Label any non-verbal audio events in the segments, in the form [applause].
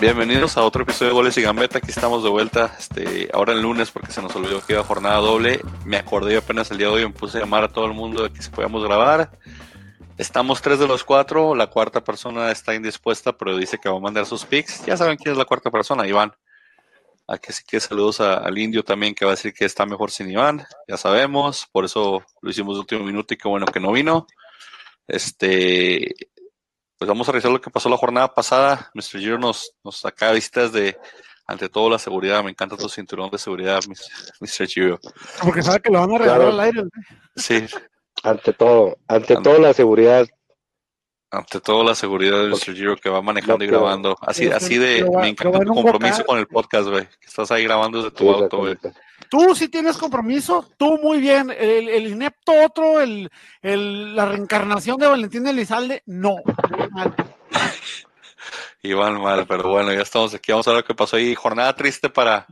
Bienvenidos a otro episodio de Goles y Gambeta. Aquí estamos de vuelta, este, ahora el lunes porque se nos olvidó que iba jornada doble. Me acordé apenas el día de hoy, me puse a llamar a todo el mundo de que si podíamos grabar. Estamos tres de los cuatro, la cuarta persona está indispuesta, pero dice que va a mandar sus pics. Ya saben quién es la cuarta persona, Iván. A que sí que saludos al indio también, que va a decir que está mejor sin Iván. Ya sabemos, por eso lo hicimos último minuto y qué bueno que no vino. Este, pues vamos a revisar lo que pasó la jornada pasada. Mr. Giro nos, nos saca vistas de, ante todo, la seguridad. Me encanta tu cinturón de seguridad, Mr. Giro. Porque sabe que lo van a regalar al aire. Sí. Ante todo, ante, todo la seguridad. Ante todo la seguridad de Mr. Giro que va manejando y grabando. Así, así de, me encanta tu compromiso con el podcast, güey. Que estás ahí grabando desde tu auto, güey. Tú sí tienes compromiso, tú muy bien. El, el inepto otro, el, el, la reencarnación de Valentín Elizalde, no. [laughs] Iván mal, pero bueno, ya estamos aquí. Vamos a ver qué pasó ahí. Jornada triste para,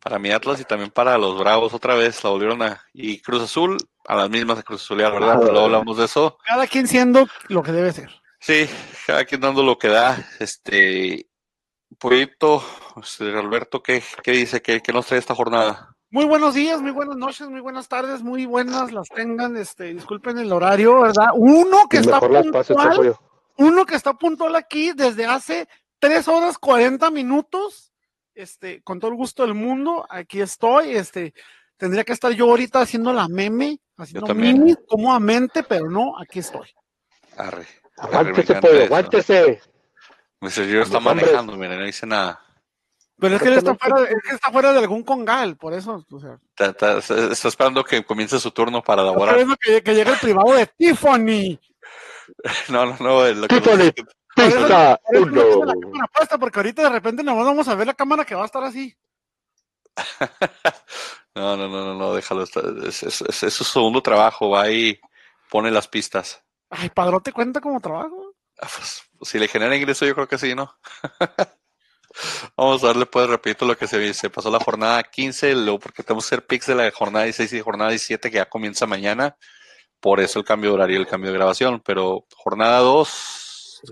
para mi Atlas y también para los Bravos otra vez. La volvieron a. Y Cruz Azul, a las mismas de Cruz Azul, ¿verdad? Pero luego hablamos de eso. Cada quien siendo lo que debe ser. Sí, cada quien dando lo que da. Este. Proyecto, este, Alberto, ¿qué, qué dice? ¿Qué, ¿Qué nos trae esta jornada? Muy buenos días, muy buenas noches, muy buenas tardes, muy buenas las tengan, este, disculpen el horario, ¿verdad? Uno que está puntual, uno que está puntual aquí desde hace tres horas cuarenta minutos, este, con todo el gusto del mundo, aquí estoy, este, tendría que estar yo ahorita haciendo la meme, haciendo meme cómodamente, pero no, aquí estoy. Arre. Aguántese, pollo, aguántese. Mi señor está manejando, mira, no dice nada. Pero es que, él está fuera, es que está fuera de algún congal, por eso. O sea. está, está, está, esperando que comience su turno para elaborar. Está esperando que, que, llegue el privado de Tiffany. [laughs] No, no, no. Lo Tiffany, que... pista uno. La cámara puesta porque ahorita de repente nos vamos a ver la cámara que va a estar así. [laughs] no, no, no, no, no, déjalo. Es, es, es, es, su segundo trabajo, va y pone las pistas. Ay, ¿Padrote cuenta como trabajo? Pues, si le genera ingreso, yo creo que sí, ¿no? [laughs] Vamos a darle pues repito lo que se, se pasó la jornada 15, luego porque tenemos que hacer picks de la jornada 16 y jornada 17 que ya comienza mañana, por eso el cambio de horario y el cambio de grabación, pero jornada 2,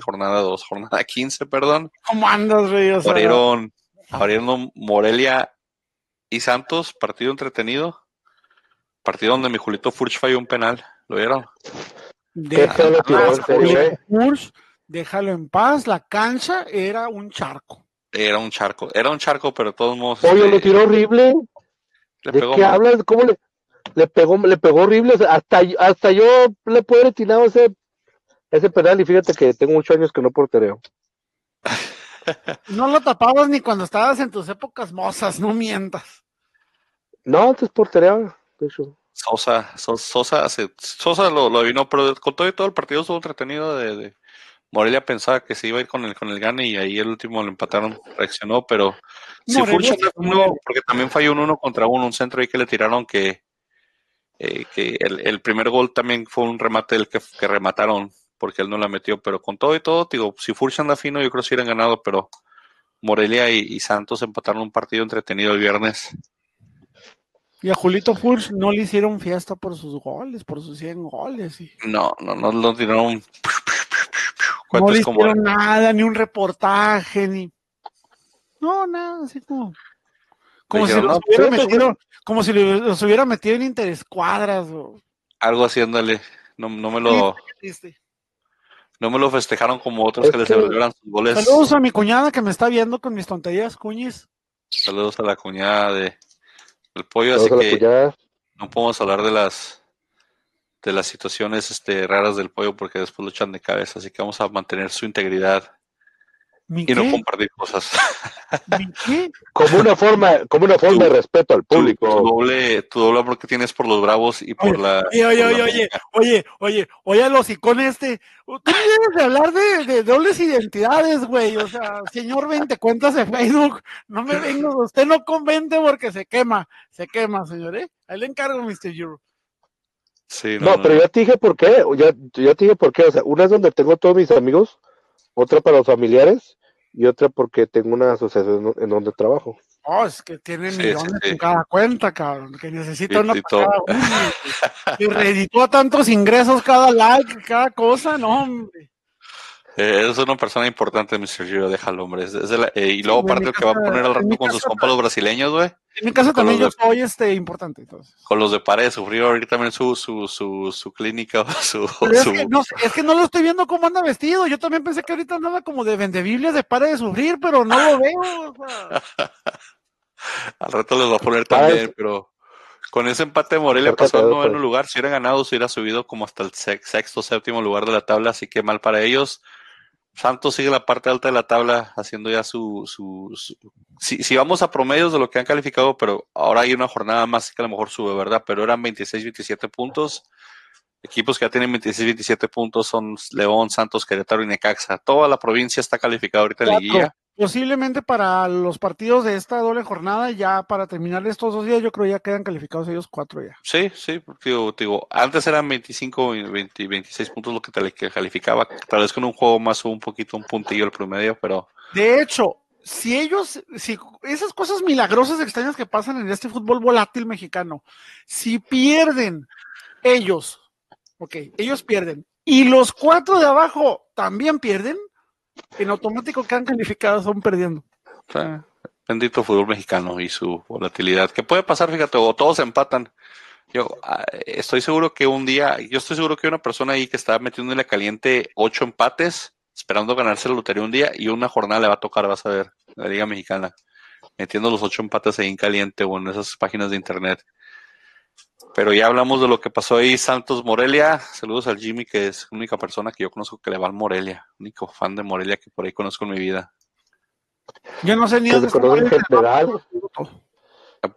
jornada 2, [laughs] jornada 15, perdón. ¿Cómo andas, Rey? O sea, abrieron, abrieron Morelia y Santos, partido entretenido, partido donde mi Julito Furch falló un penal, ¿lo vieron? Déjalo, Furch, déjalo en paz, la cancha era un charco. Era un charco, era un charco, pero de todos modos. Oye, este, lo tiró horrible. Le ¿De pegó qué mal. hablas? ¿Cómo le, le pegó, le pegó horrible? O sea, hasta, hasta yo le puedo tirado ese, ese penal y fíjate que tengo muchos años que no portereo. no lo tapabas ni cuando estabas en tus épocas mozas, no mientas. No, antes portereaba, de hecho. Sosa, Sosa, Sosa, Sosa lo, lo vino, pero con todo y todo el partido estuvo entretenido de, de Morelia pensaba que se iba a ir con el, con el gane y ahí el último lo empataron, reaccionó, pero si Furch uno, porque también falló un uno contra uno, un centro ahí que le tiraron que, eh, que el, el, primer gol también fue un remate del que, que, remataron, porque él no la metió, pero con todo y todo, digo, si Furch anda fino, yo creo que sí hubieran ganado, pero Morelia y, y Santos empataron un partido entretenido el viernes. Y a Julito Furch no le hicieron fiesta por sus goles, por sus 100 goles. Y... No, no, no, no tiraron no le hicieron como... nada, ni un reportaje, ni. No, nada, así como. Como si, los hubiera metido, como si los hubiera metido en interescuadras. O... Algo haciéndole. No, no me lo. No me lo festejaron como otros es que, les celebraron sus goles. Saludos a mi cuñada que me está viendo con mis tonterías, cuñis. Saludos a la cuñada de el pollo, Saludos así que no podemos hablar de las de las situaciones este, raras del pollo porque después lo echan de cabeza, así que vamos a mantener su integridad y qué? no compartir cosas. [laughs] ¿Qué? Como una forma, como una forma de respeto al público. Tu, tu, doble, tu doble amor que tienes por los bravos y por oye, la. Oye, oye, por oye, la oye, oye, oye, oye, a los icones este. Tú tienes de hablar de, de, dobles identidades, güey. O sea, señor 20 cuentas de Facebook, no me venga, usted no convente porque se quema, se quema, señor, ¿eh? Ahí le encargo, Mr. Euro. Sí, no, no, pero ya te dije por qué, ya, ya te dije por qué, o sea, una es donde tengo todos mis amigos, otra para los familiares y otra porque tengo una asociación en donde trabajo. Oh, es que tiene sí, millones sí, sí. en cada cuenta, cabrón, que necesita una para cada uno. Y [laughs] reeditó tantos ingresos cada like, cada cosa, no, hombre. Eh, es una persona importante, Mr. Giro, déjalo, hombre. Eh, y luego, aparte, que va a poner al rato con sus compas los brasileños, güey. En mi caso también yo soy este importante. Entonces. Con los de pared, sufrió ahorita también su, su, su, su clínica. [laughs] Su, es, Que no, es, que no, lo estoy viendo cómo anda vestido. Yo también pensé que ahorita andaba como de vendebibles de pare de sufrir, pero no lo veo. [laughs] al rato les va a poner también, pero con ese empate Morelia pasó al noveno lugar. Si hubiera ganado, se hubiera subido como hasta el sexto, séptimo lugar de la tabla, así que mal para ellos. Santos sigue la parte alta de la tabla haciendo ya su... su, si, vamos a promedios de lo que han calificado, pero ahora hay una jornada más que a lo mejor sube, ¿verdad? Pero eran 26, 27 puntos. Equipos que ya tienen 26, 27 puntos son León, Santos, Querétaro y Necaxa. Toda la provincia está calificada ahorita en. Posiblemente para los partidos de esta doble jornada, ya para terminar estos dos días, yo creo ya quedan calificados ellos cuatro ya. Sí, sí, digo, digo antes eran 25 y 26 puntos lo que te calificaba, tal vez con un juego más o un poquito, un puntillo el promedio, pero... De hecho, si ellos, si esas cosas milagrosas extrañas que pasan en este fútbol volátil mexicano, si pierden ellos, ok, ellos pierden, y los cuatro de abajo también pierden, en automático que han calificado son perdiendo. bendito fútbol mexicano y su volatilidad. Que puede pasar, fíjate, o todos empatan. Yo ah, estoy seguro que un día, yo estoy seguro que una persona ahí que está metiéndole caliente ocho empates, esperando ganarse la lotería un día y una jornada le va a tocar, vas a ver, la Liga Mexicana, metiendo los ocho empates ahí en caliente o en esas páginas de internet. Pero ya hablamos de lo que pasó ahí, Santos Morelia. Saludos al Jimmy, que es la única persona que yo conozco que le va al Morelia. Único fan de Morelia que por ahí conozco en mi vida. Yo no sé ni dónde está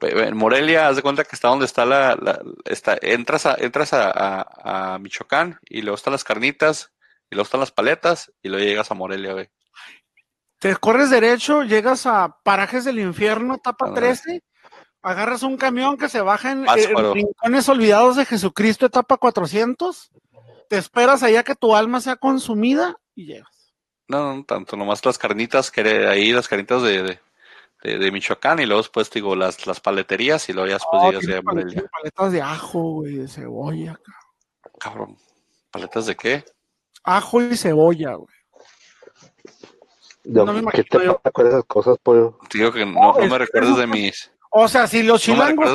En Morelia, haz de cuenta que está donde está la, está, entras a, entras a, Michoacán y luego están las carnitas y luego están las paletas y luego llegas a Morelia, güey. Te corres derecho, llegas a Parajes del Infierno, etapa 13, agarras un camión que se baja en, rincones olvidados de Jesucristo, etapa 400, te esperas allá que tu alma sea consumida y llegas. No, no tanto, nomás las carnitas, que ahí las carnitas de, de, Michoacán y luego después digo las, las paleterías y luego ya después llegas paletas, paletas de ajo, güey, de cebolla. Cabrón. ¿Paletas de qué? Ajo y cebolla, güey. no me ¿Qué te pasa con esas cosas, pollo? Digo que no, no, me recuerdes de mis o sea, si los chilangos.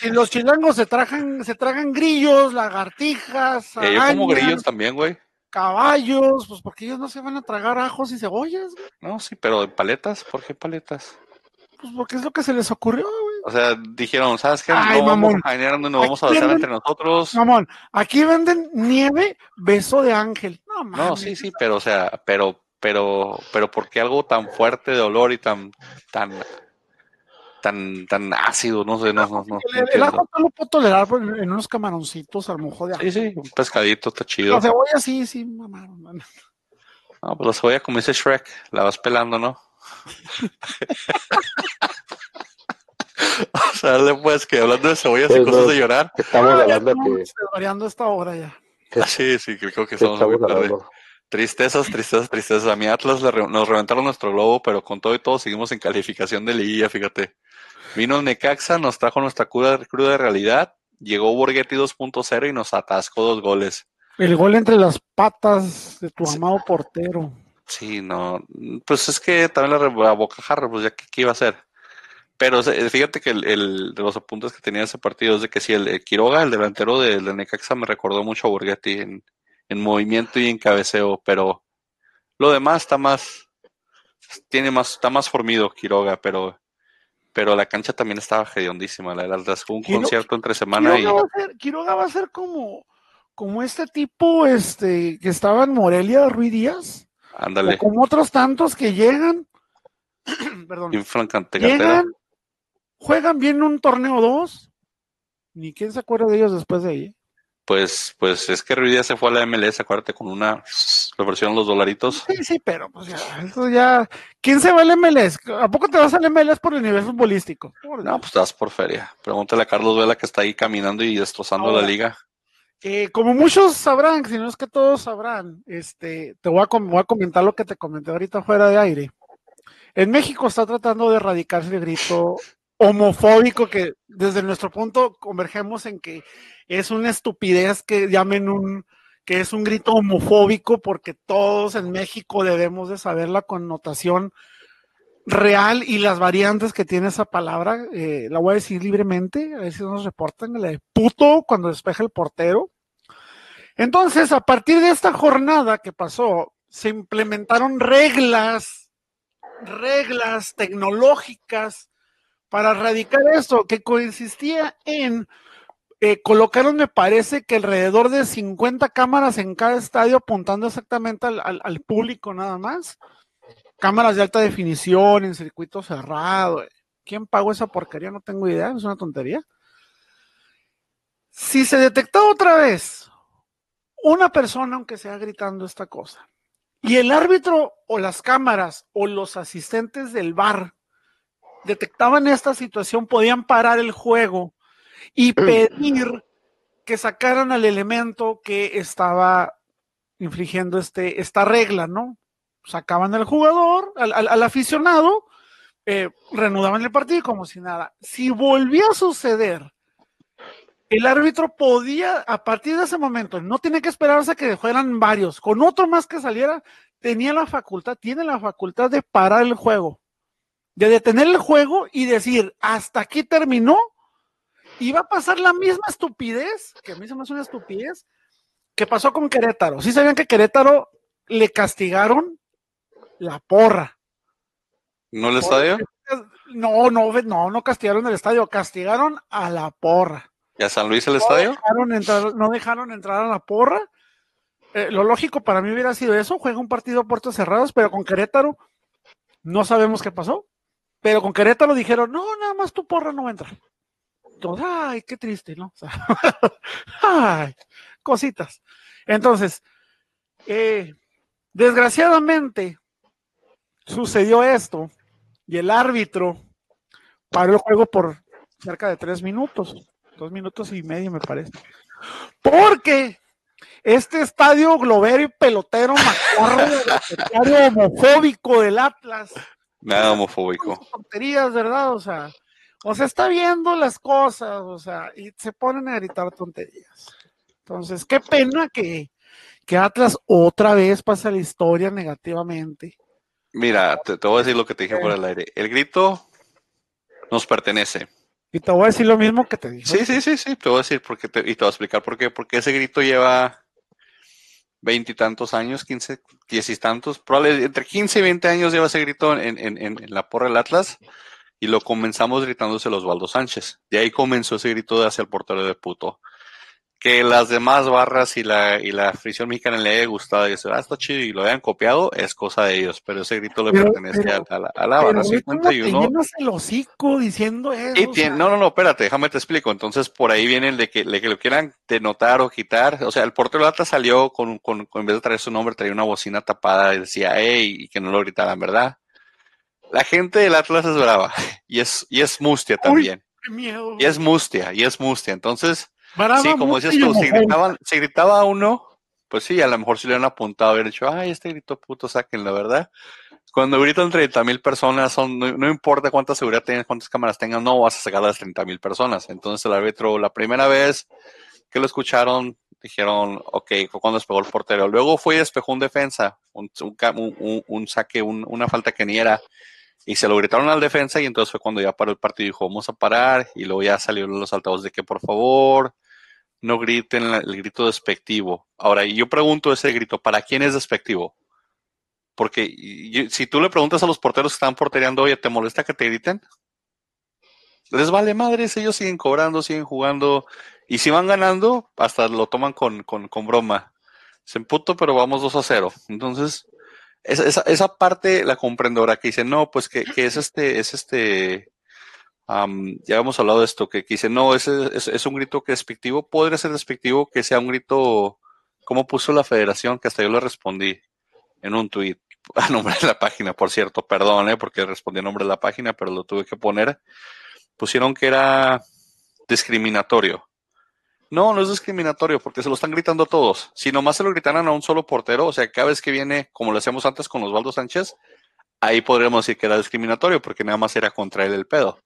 si los chilangos se tragan, se tragan grillos, lagartijas. Eh, yo como grillos también, güey. Caballos, pues porque ellos no se van a tragar ajos y cebollas, güey. No, sí, pero de paletas, ¿por qué paletas? Pues porque es lo que se les ocurrió, güey. O sea, dijeron, ¿sabes qué? Ay, no mamón. vamos a no vamos a besar entre nosotros. Mamón, aquí venden nieve, beso de ángel. No, no sí, sí, pero, o sea, pero, pero, pero, ¿por qué algo tan fuerte de olor y tan, tan tan, tan ácido, no sé, no, no, no. El, ajo no lo puedo tolerar en unos camaroncitos, a lo mejor de ajo. Sí, sí, un pescadito está chido. La cebolla sí, sí, mamaron. No, pues la cebolla como dice Shrek, la vas pelando, ¿no? [laughs] o sea, después que hablando de cebollas y pues cosas de llorar. Estamos hablando que... variando esta hora ya. Ah, sí, sí, creo que estamos, muy tarde. Tristezas, tristezas, tristezas. A mi Atlas nos reventaron nuestro globo, pero con todo y todo seguimos en calificación de liguilla, fíjate. Vino Necaxa, nos trajo nuestra cruda, cruda realidad. Llegó Borghetti 2.0 y nos atascó dos goles. El gol entre las patas de tu amado portero. Sí, no. Pues es que también la, boca bocajarra, pues ya que iba a ser. Pero fíjate que el, de los apuntes que tenía ese partido es de que sí, el, Quiroga, el delantero de, Necaxa, me recordó mucho a Borghetti en, en movimiento y en cabeceo, pero lo demás está más, tiene más, está más formido Quiroga, pero, pero la cancha también estaba hediondísima, la verdad, fue un concierto entre semana Quiroga y... Va a ser, Quiroga va a ser como, como este tipo, este, que estaba en Morelia, Ruiz Díaz. Ándale. como otros tantos que llegan, [clears throat] perdón, llegan, juegan bien un torneo dos, ni quién se acuerda de ellos después de ahí pues, pues es que Ruiz se fue a la MLS, acuérdate, con una reversión los dolaritos. Sí, sí, pero pues ya, eso ya. ¿Quién se va al MLS? ¿A poco te vas al MLS por el nivel futbolístico? no, pues te vas por feria. Pregúntale a Carlos Vela que está ahí caminando y destrozando la liga. Eh, como muchos sabrán, si no es que todos sabrán, este, te voy a, voy a comentar lo que te comenté ahorita fuera de aire. En México está tratando de erradicarse el grito homofóbico que desde nuestro punto convergemos en que es una estupidez que llamen un que es un grito homofóbico porque todos en México debemos de saber la connotación real y las variantes que tiene esa palabra. Eh, la voy a decir libremente, a veces nos reportan la de puto cuando despeja el portero. Entonces, a partir de esta jornada que pasó, se implementaron reglas, reglas tecnológicas para erradicar eso, que consistía en eh, colocaron, me parece que alrededor de 50 cámaras en cada estadio apuntando exactamente al, público nada más. Cámaras de alta definición en circuito cerrado. ¿Quién pagó esa porquería? No tengo idea, es una tontería. Si se detectó otra vez una persona, aunque sea gritando esta cosa, y el árbitro o las cámaras o los asistentes del bar detectaban esta situación, podían parar el juego y pedir que sacaran al elemento que estaba infringiendo este, esta regla, ¿no? Sacaban al jugador, al, aficionado, eh, reanudaban el partido como si nada. Si volvía a suceder, el árbitro podía, a partir de ese momento, no tiene que esperarse a que fueran varios, con otro más que saliera, tenía la facultad, tiene la facultad de parar el juego, de detener el juego y decir, hasta aquí terminó, y va a pasar la misma estupidez, que a mí se me hace una estupidez, que pasó con Querétaro. ¿Sí sabían que Querétaro le castigaron la porra? ¿No el estadio? [laughs] No, no, no, no castigaron el estadio, castigaron a la porra. ¿Y a San Luis el estadio? Dejaron entrar, no dejaron entrar a la porra. Eh, lo lógico para mí hubiera sido eso, juega un partido a puertas cerradas, pero con Querétaro no sabemos qué pasó. Pero con Querétaro dijeron, no, nada más tu porra no va a entrar ay, qué triste, ¿no? [laughs] ay, cositas. Entonces, eh, desgraciadamente sucedió esto y el árbitro paró el juego por cerca de tres minutos, dos minutos y medio me parece. Porque este estadio globero y pelotero macarro, homofóbico del Atlas. Nada homofóbico. Tonterías, ¿verdad? O sea, o sea, está viendo las cosas, o sea, y se ponen a gritar tonterías. Entonces, qué pena que, que Atlas otra vez pasa la historia negativamente. Mira, te, voy a decir lo que te dije por el aire. El grito nos pertenece. Y te voy a decir lo mismo que te dije. Sí, sí, sí, sí, te voy a decir porque y te voy a explicar por qué. Porque ese grito lleva veintitantos años, quince, diez y tantos, probablemente entre quince y veinte años lleva ese grito en, en, en la porra del Atlas y lo comenzamos gritándose los Osvaldo Sánchez. De ahí comenzó ese grito de hacia el portero de puto. Que las demás barras y la, y la afición mexicana le haya gustado y dice, ah, está chido y lo hayan copiado, es cosa de ellos, pero ese grito le pertenece a, la, a la barra 51. el hocico diciendo eso. No, no, no, espérate, déjame te explico. Entonces, por ahí viene el de que, le que lo quieran denotar o quitar. O sea, el portero de Lata salió con, con, con, en vez de traer su nombre, traía una bocina tapada y decía, hey, y que no lo gritaran, ¿verdad? La gente del Atlas es brava [laughs] y es, y es mustia también. Y es mustia, y es mustia. Entonces, sí, como decías tú, si, gritaba uno, pues sí, a lo mejor si le han apuntado, hubieran dicho, ay, este grito puto, saquen la verdad. Cuando gritan 30 mil personas, son, no, importa cuánta seguridad tengan, cuántas cámaras tengan, no vas a sacar a las 30 mil personas. Entonces el árbitro, la primera vez que lo escucharon, dijeron, ok, fue cuando despegó el portero. Luego fue y despejó un defensa, un, un, un saque, una falta que ni era y se lo gritaron al defensa y entonces fue cuando ya paró el partido y dijo, vamos a parar. Y luego ya salieron los altavoces de que por favor no griten el grito despectivo. Ahora, yo pregunto ese grito, ¿para quién es despectivo? Porque si tú le preguntas a los porteros que están portereando, oye, ¿te molesta que te griten? Les vale madres, ellos siguen cobrando, siguen jugando. Y si van ganando, hasta lo toman con, con, con broma. Se emputo, pero vamos 2 a 0. Entonces, esa, esa, parte la comprendo ahora que dice, no, pues que, que es este, es este, ya hemos hablado de esto, que, dice, no, es, es, un grito que es despectivo, podría ser despectivo que sea un grito, como puso la federación, que hasta yo le respondí en un tuit, [laughs] a nombre de la página, por cierto, perdón, ¿eh? porque respondí a nombre de la página, pero lo tuve que poner, pusieron que era discriminatorio. No, no es discriminatorio porque se lo están gritando todos. Si nomás se lo gritaran a un solo portero, o sea, cada vez que viene, como lo hacíamos antes con Osvaldo Sánchez, ahí podríamos decir que era discriminatorio porque nada más era contra él el pedo.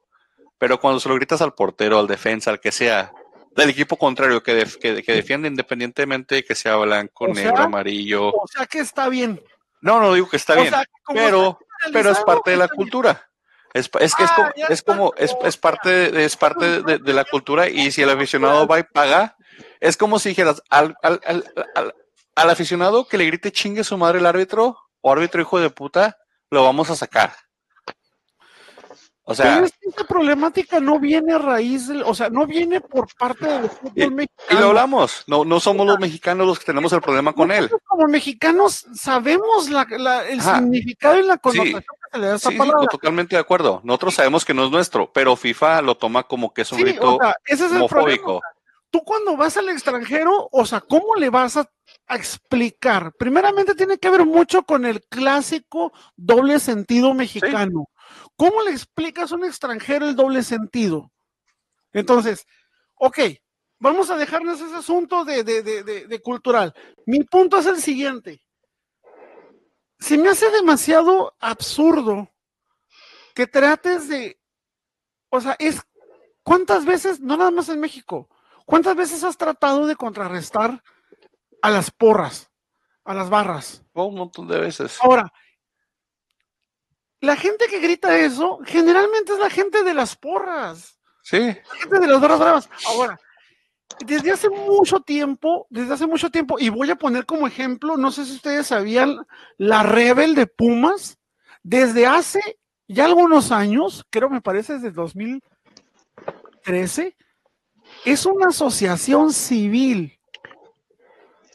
Pero cuando se lo gritas al portero, al defensa, al que sea, del equipo contrario que, que, defiende independientemente que sea blanco, negro, amarillo. O sea que está bien. No, no digo que está bien, pero, pero es parte de la cultura. Es, es que es, como, es como, es, es parte, de, es parte de, la cultura y si el aficionado va y paga, es como si dijeras al, al, al, al, aficionado que le grite chingue su madre el árbitro o árbitro hijo de puta, lo vamos a sacar. O sea, Pero esta problemática no viene a raíz, o sea, no viene por parte del fútbol mexicano. Y lo hablamos, no, no somos los mexicanos los que tenemos el problema con él. Como mexicanos sabemos la, la, el significado y la connotación que se le da a esa palabra. totalmente de acuerdo. Nosotros sabemos que no es nuestro, pero FIFA lo toma como que es un grito ese es homofóbico. Tú cuando vas al extranjero, o sea, ¿cómo le vas a, a explicar? Primeramente tiene que ver mucho con el clásico doble sentido mexicano. ¿Cómo le explicas a un extranjero el doble sentido? Entonces, ok, vamos a dejarnos ese asunto de, cultural. Mi punto es el siguiente. Se me hace demasiado absurdo que trates de, o sea, es, ¿cuántas veces, no nada más en México, cuántas veces has tratado de contrarrestar a las porras, a las barras? un montón de veces. Ahora, la gente que grita eso generalmente es la gente de las porras. Sí. La gente de las barras bravas. Ahora, desde hace mucho tiempo, desde hace mucho tiempo, y voy a poner como ejemplo, no sé si ustedes sabían, la Rebel de Pumas, desde hace ya algunos años, creo me parece desde 2013, es una asociación civil.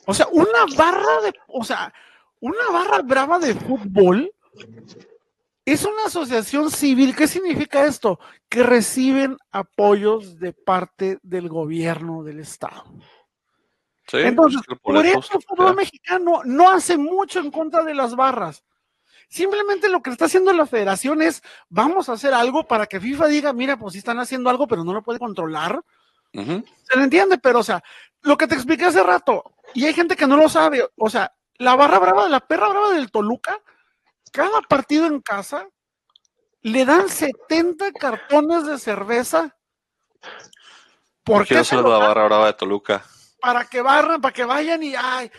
O sea, una barra de, o sea, una barra brava de fútbol es una asociación civil. ¿Qué significa esto? Que reciben apoyos de parte del gobierno del Estado. Entonces, por eso el fútbol mexicano no hace mucho en contra de las barras. Simplemente lo que está haciendo la federación es, vamos a hacer algo para que FIFA diga, mira, pues sí están haciendo algo, pero no lo puede controlar. Se le entiende, pero o sea, lo que te expliqué hace rato, y hay gente que no lo sabe, o sea, la barra brava, la perra brava del Toluca, cada partido en casa le dan 70 cartones de cerveza. ¿Por qué? la barra brava de Toluca. Para que barran, para que vayan y ay,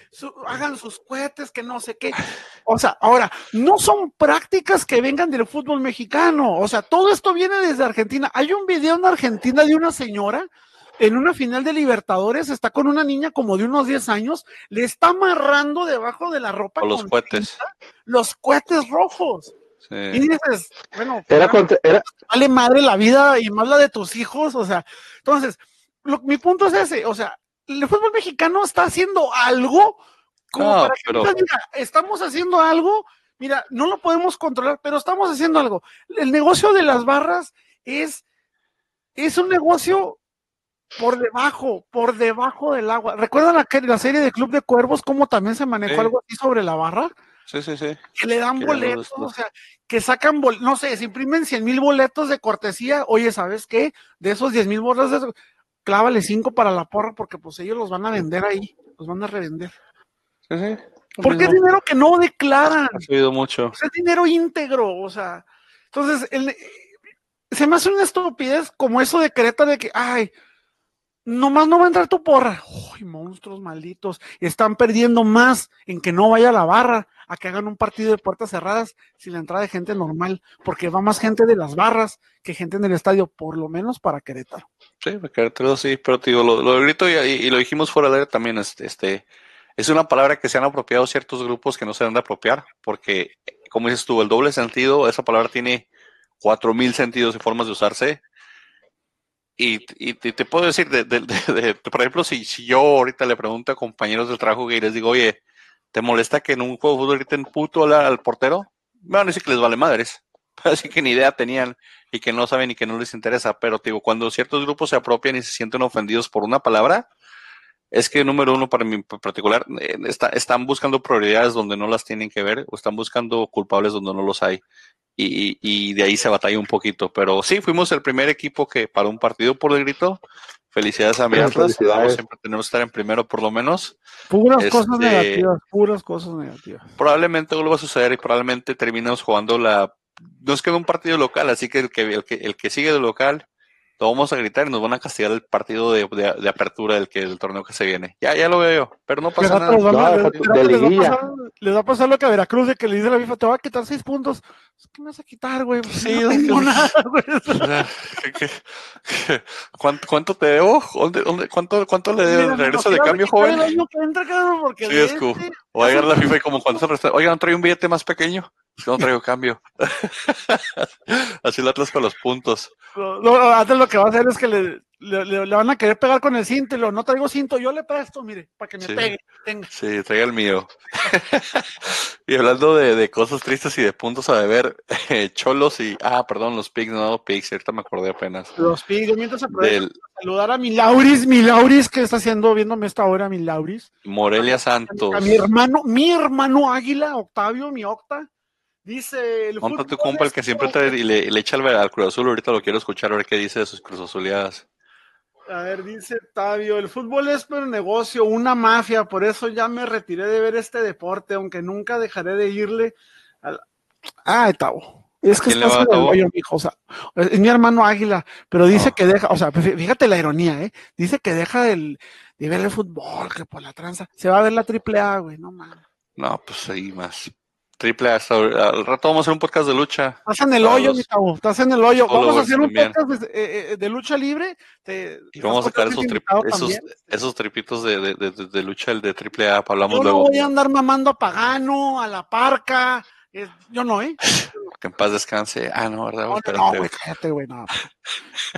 hagan sus cohetes, que no sé qué. O sea, ahora, no son prácticas que vengan del fútbol mexicano. O sea, todo esto viene desde Argentina. Hay un video en Argentina de una señora en una final de Libertadores, está con una niña como de unos 10 años, le está amarrando debajo de la ropa. los cohetes. los cohetes rojos. Y dices, bueno, era, vale madre la vida y más la de tus hijos, o sea, entonces, mi punto es ese, o sea, el fútbol mexicano está haciendo algo como para que diga, estamos haciendo algo, mira, no lo podemos controlar, pero estamos haciendo algo. El negocio de las barras es, es un negocio por debajo, por debajo del agua. ¿Recuerdan la, la serie de Club de Cuervos, cómo también se manejó algo así sobre la barra? Sí, sí, sí. Que le dan boletos, o sea, que sacan, no sé, se imprimen 100 mil boletos de cortesía. Oye, ¿sabes qué? De esos 10 mil boletos, clávale 5 para la porra, porque pues ellos los van a vender ahí, los van a revender. Sí, sí. Porque es dinero que no declaran. Ha subido mucho. Es dinero íntegro, o sea. Entonces, el, se me hace una estupidez como eso de Creta de que, ay, nomás no va a entrar tu porra. Uy, monstruos malditos. Están perdiendo más en que no vaya a la barra a que hagan un partido de puertas cerradas sin la entrada de gente normal, porque va más gente de las barras que gente en el estadio, por lo menos para Querétaro. Sí, para Querétaro sí, pero te digo, lo, grito y, lo dijimos fuera de también, este, este, es una palabra que se han apropiado ciertos grupos que no se han de apropiar, porque, como dices tú, el doble sentido, esa palabra tiene cuatro mil sentidos y formas de usarse, y, y, te puedo decir, de, de, por ejemplo, si, si yo ahorita le pregunto a compañeros del trabajo y les digo, oye, ¿te molesta que en un juego de fútbol griten puto al, portero? Me van a que les vale madres. [laughs] Así que ni idea tenían y que no saben y que no les interesa. Pero te digo, cuando ciertos grupos se apropian y se sienten ofendidos por una palabra, es que número uno para mí en particular, eh, está, están buscando prioridades donde no las tienen que ver o están buscando culpables donde no los hay y, y, de ahí se batalla un poquito. Pero sí, fuimos el primer equipo que para un partido por el grito. Felicidades a mi Atlas. Siempre tenemos que estar en primero por lo menos. Puras cosas este, negativas, puras cosas negativas. Probablemente algo va a suceder y probablemente terminemos jugando la... Nos queda un partido local, así que el que, el que, el que sigue de local lo vamos a gritar y nos van a castigar el partido de, apertura del que del torneo que se viene. Ya, ya lo veo yo, pero no pasa nada. les, va a pasar lo que a Veracruz de que le dice la FIFA, te va a quitar seis puntos. ¿Qué me vas a quitar, güey? Sí, no tengo nada, [laughs] güey. ¿Cuánto, te debo? ¿Dónde, cuánto, ¿Cuánto le debo? ¿Regreso de cambio, joven? sí, es cool. Este o a llegar la FIFA y como cuando se oiga, ¿no trae un billete más pequeño? Es que no traigo cambio. [laughs] Así lo Atlas con los puntos. No, antes lo que va a hacer es que le, le, van a querer pegar con el cinto y lo no traigo cinto, yo le presto, mire, para que me pegue. Sí, traiga el mío. [laughs] y hablando de, de, cosas tristes y de puntos a deber, [laughs] eh, Cholos y, ah, perdón, los Pigs, no, Pigs, ahorita me acordé apenas. Los Pigs, mientras Del... saludar a mi Lauris, mi Lauris, que está haciendo, viéndome esta hora, mi Lauris. Morelia Santos. A mi hermano, mi hermano Águila, Octavio, mi Octa Dice el Monta tu compa el que siempre y le, le echa al, Cruz Azul. Ahorita lo quiero escuchar a ver qué dice de sus Cruz Azuleadas. A ver, dice Tavio, el fútbol es un negocio, una mafia, por eso ya me retiré de ver este deporte, aunque nunca dejaré de irle al... Ah, Tavo. Es que está en hijo, o sea, es mi hermano Águila, pero dice que deja, o sea, fíjate la ironía, ¿eh? Dice que deja el, de ver el fútbol, que por la tranza, se va a ver la triple A, güey, no mames. No, pues ahí más. Triple A. Al rato vamos a hacer un podcast de lucha. Estás en el hoyo, mi cabo. Estás en el hoyo. Vamos a hacer un podcast eh, eh, de, lucha libre. y vamos a sacar esos, esos, tripitos de, de, lucha, el de Triple A. Hablamos yo luego. No voy a andar mamando a Pagano, a la Parca. yo no, ¿eh? Que en paz descanse. Ah, no, ¿verdad? No, no, güey, cállate, güey. No,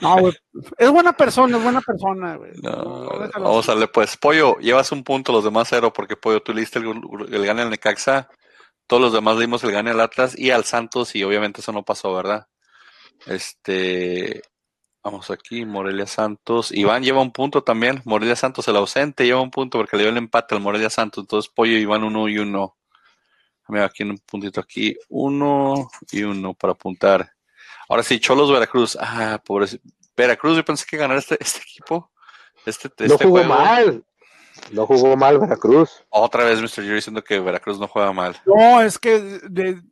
no güey. Es buena persona, es buena persona, güey. No, vamos a darle, pues. Pollo, llevas un punto, los demás cero, porque Pollo, tú le diste el, el gane al Necaxa todos los demás dimos el gane al Atlas y al Santos y obviamente eso no pasó, ¿verdad? Este, vamos aquí, Morelia Santos. Iván lleva un punto también. Morelia Santos, el ausente, lleva un punto porque le dio el empate al Morelia Santos. Entonces, Pollo Iván uno y uno. Mira, aquí en un puntito aquí, uno y uno para apuntar. Ahora sí, Cholos Veracruz. Ah, pobre. Veracruz, yo pensé que ganar este, este equipo. Este, este no jugó mal. No jugó mal Veracruz. Otra vez Mr. Jerry diciendo que Veracruz no juega mal. No, es que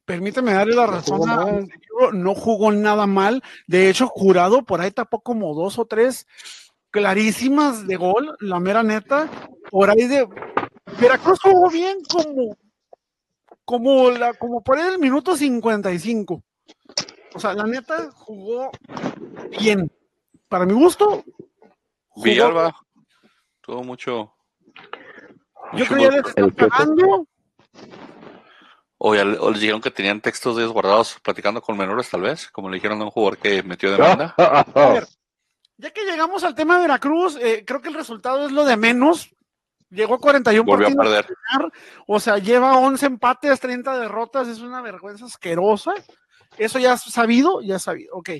permíteme darle la razón. no jugó nada mal. De hecho, jurado por ahí tapó como dos o tres clarísimas de gol, la mera neta. Por ahí de. Veracruz jugó bien como. Como, la, como por ahí el minuto 55. O sea, la neta jugó bien. Para mi gusto. Villalba tuvo mucho yo creo que ya les están pagando. O, ya, o les dijeron que tenían textos de guardados platicando con menores, tal vez, como le dijeron a un jugador que metió demanda. [laughs] ya que llegamos al tema de Veracruz, eh, creo que el resultado es lo de menos. Llegó a 41 Volvió a perder. o sea, lleva 11 empates, 30 derrotas, es una vergüenza asquerosa. Eso ya es sabido, ya es sabido. Ok.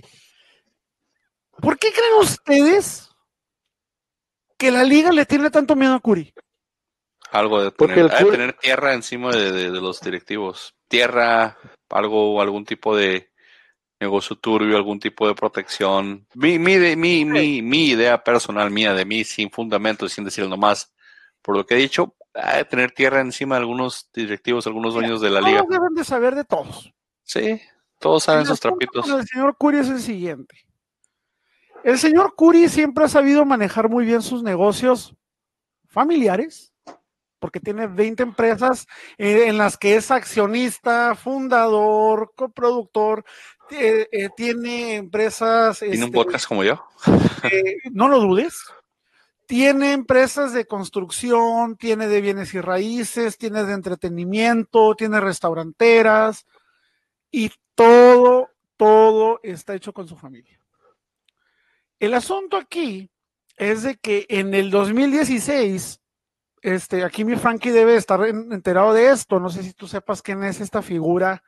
¿Por qué creen ustedes que la liga le tiene tanto miedo a Curi? Algo de tener, tener tierra encima de, los directivos. Tierra, algo, algún tipo de negocio turbio, algún tipo de protección. Mi, mi, mi, mi, mi idea personal mía, de mí, sin fundamento, sin decir nomás, por lo que he dicho, de tener tierra encima de algunos directivos, algunos dueños de la liga. Todos deben de saber de todos. Sí, todos saben sus trapitos. El señor Curi es el siguiente. El señor Curi siempre ha sabido manejar muy bien sus negocios familiares, porque tiene 20 empresas eh, en las que es accionista, fundador, coproductor, eh, tiene empresas... ¿Tiene un este, podcast como yo? Eh, no lo dudes. Tiene empresas de construcción, tiene de bienes y raíces, tiene de entretenimiento, tiene restauranteras y todo, todo está hecho con su familia. El asunto aquí es de que en el 2016 este, aquí mi Frankie debe estar enterado de esto. No sé si tú sepas quién es esta figura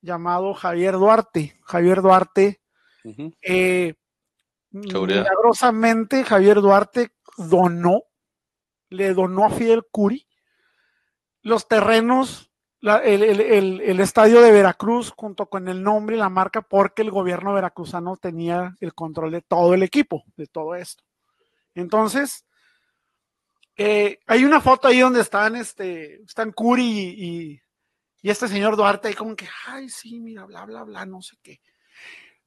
llamado Javier Duarte. Javier Duarte, eh, milagrosamente, Javier Duarte donó, le donó a Fidel Curi los terrenos, el, estadio de Veracruz, junto con el nombre y la marca, porque el gobierno veracruzano tenía el control de todo el equipo, de todo esto. Entonces, eh, hay una foto ahí donde están, este, están Curi y, y, este señor Duarte ahí como que, ay, sí, mira, bla, bla, bla, no sé qué.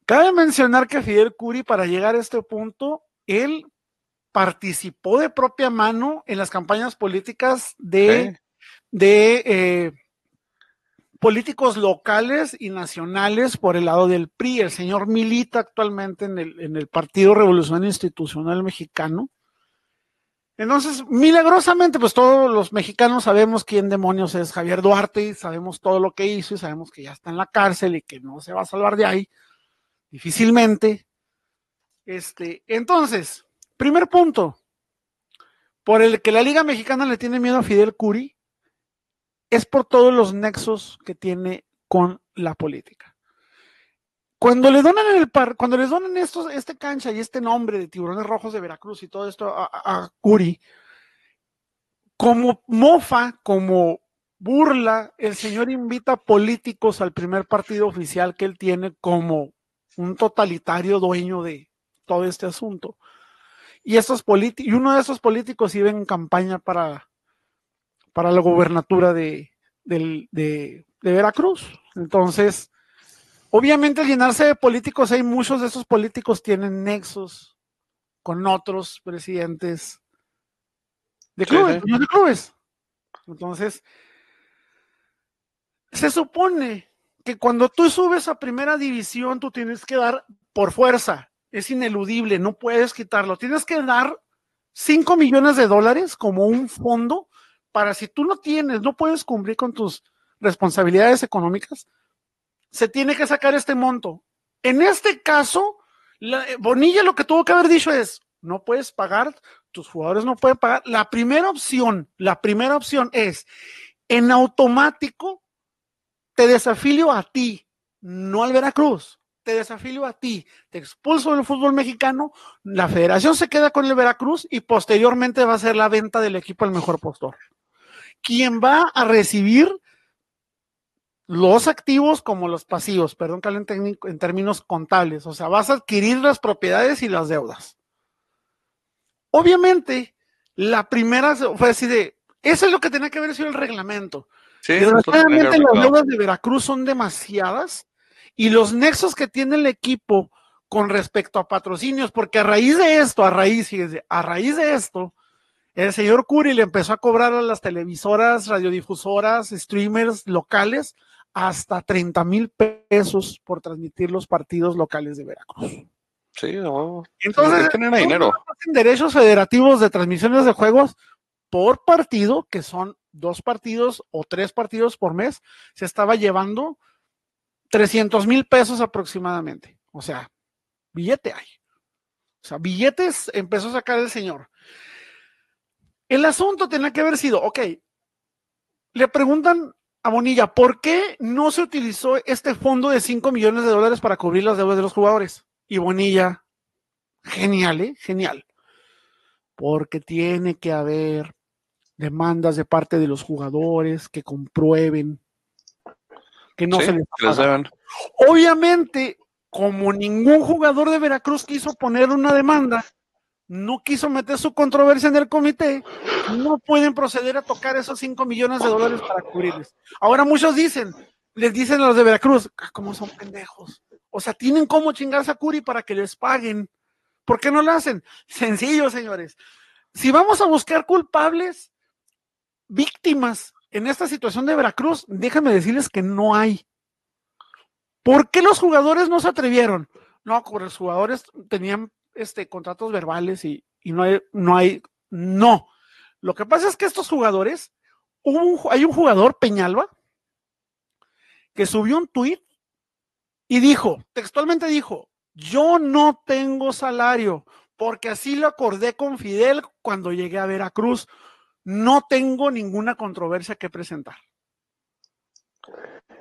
Cabe mencionar que Fidel Curi, para llegar a este punto, él participó de propia mano en las campañas políticas de, de eh, políticos locales y nacionales por el lado del PRI. El señor milita actualmente en el, en el Partido Revolucionario Institucional Mexicano. Entonces, milagrosamente, pues todos los mexicanos sabemos quién demonios es Javier Duarte y sabemos todo lo que hizo y sabemos que ya está en la cárcel y que no se va a salvar de ahí, difícilmente. Este, entonces, primer punto, por el que la Liga Mexicana le tiene miedo a Fidel Curi, es por todos los nexos que tiene con la política. Cuando les donan estos, este cancha y este nombre de tiburones rojos de Veracruz y todo esto a, Curi, como mofa, como burla, el señor invita políticos al primer partido oficial que él tiene como un totalitario dueño de todo este asunto. Y, estos y uno de esos políticos iba en campaña para para la gobernatura de, Veracruz. Entonces, obviamente al llenarse de políticos, hay muchos de esos políticos tienen nexos con otros presidentes de clubes, de clubes. Entonces, se supone que cuando tú subes a primera división, tú tienes que dar por fuerza, es ineludible, no puedes quitarlo, tienes que dar 5 millones de dólares como un fondo para si tú no tienes, no puedes cumplir con tus responsabilidades económicas, se tiene que sacar este monto. En este caso, eh, Bonilla lo que tuvo que haber dicho es, no puedes pagar, tus jugadores no pueden pagar. La primera opción, la primera opción es, en automático, te desafilio a ti, no al Veracruz. Te desafilio a ti, te expulso del fútbol mexicano, la federación se queda con el Veracruz y posteriormente va a ser la venta del equipo al mejor postor quien va a recibir los activos como los pasivos, perdón que en, en términos contables, o sea, vas a adquirir las propiedades y las deudas. Obviamente, la primera fue así de, eso es lo que tenía que haber sido el reglamento. Sí, Desgraciadamente las deudas de Veracruz son demasiadas y los nexos que tiene el equipo con respecto a patrocinios, porque a raíz de esto, a raíz, fíjense, a raíz de esto, el señor Curi le empezó a cobrar a las televisoras, radiodifusoras, streamers locales hasta 30 mil pesos por transmitir los partidos locales de Veracruz. Sí, no. Entonces, tienen dinero. derechos federativos de transmisiones de juegos por partido, que son dos partidos o tres partidos por mes, se estaba llevando 300 mil pesos aproximadamente. O sea, billete hay. O sea, billetes empezó a sacar el señor. El asunto tenía que haber sido, ok, le preguntan a Bonilla, ¿por qué no se utilizó este fondo de 5 millones de dólares para cubrir las deudas de los jugadores? Y Bonilla, genial, ¿eh? Genial. Porque tiene que haber demandas de parte de los jugadores que comprueben que no se les, Obviamente, como ningún jugador de Veracruz quiso poner una demanda, no quiso meter su controversia en el comité, no pueden proceder a tocar esos 5 millones de dólares para cubrirles. Ahora muchos dicen, les dicen a los de Veracruz, ah, ¿cómo son pendejos? O sea, tienen cómo chingarse a Curi para que les paguen. ¿Por qué no lo hacen? Sencillo, señores. Si vamos a buscar culpables, víctimas en esta situación de Veracruz, déjame decirles que no hay. ¿Por qué los jugadores no se atrevieron? No, porque los jugadores tenían este, contratos verbales y, no, hay, no hay, no. Lo que pasa es que estos jugadores, hay un jugador, Peñalba, que subió un tuit y dijo, textualmente dijo, yo no tengo salario, porque así lo acordé con Fidel cuando llegué a Veracruz. No tengo ninguna controversia que presentar.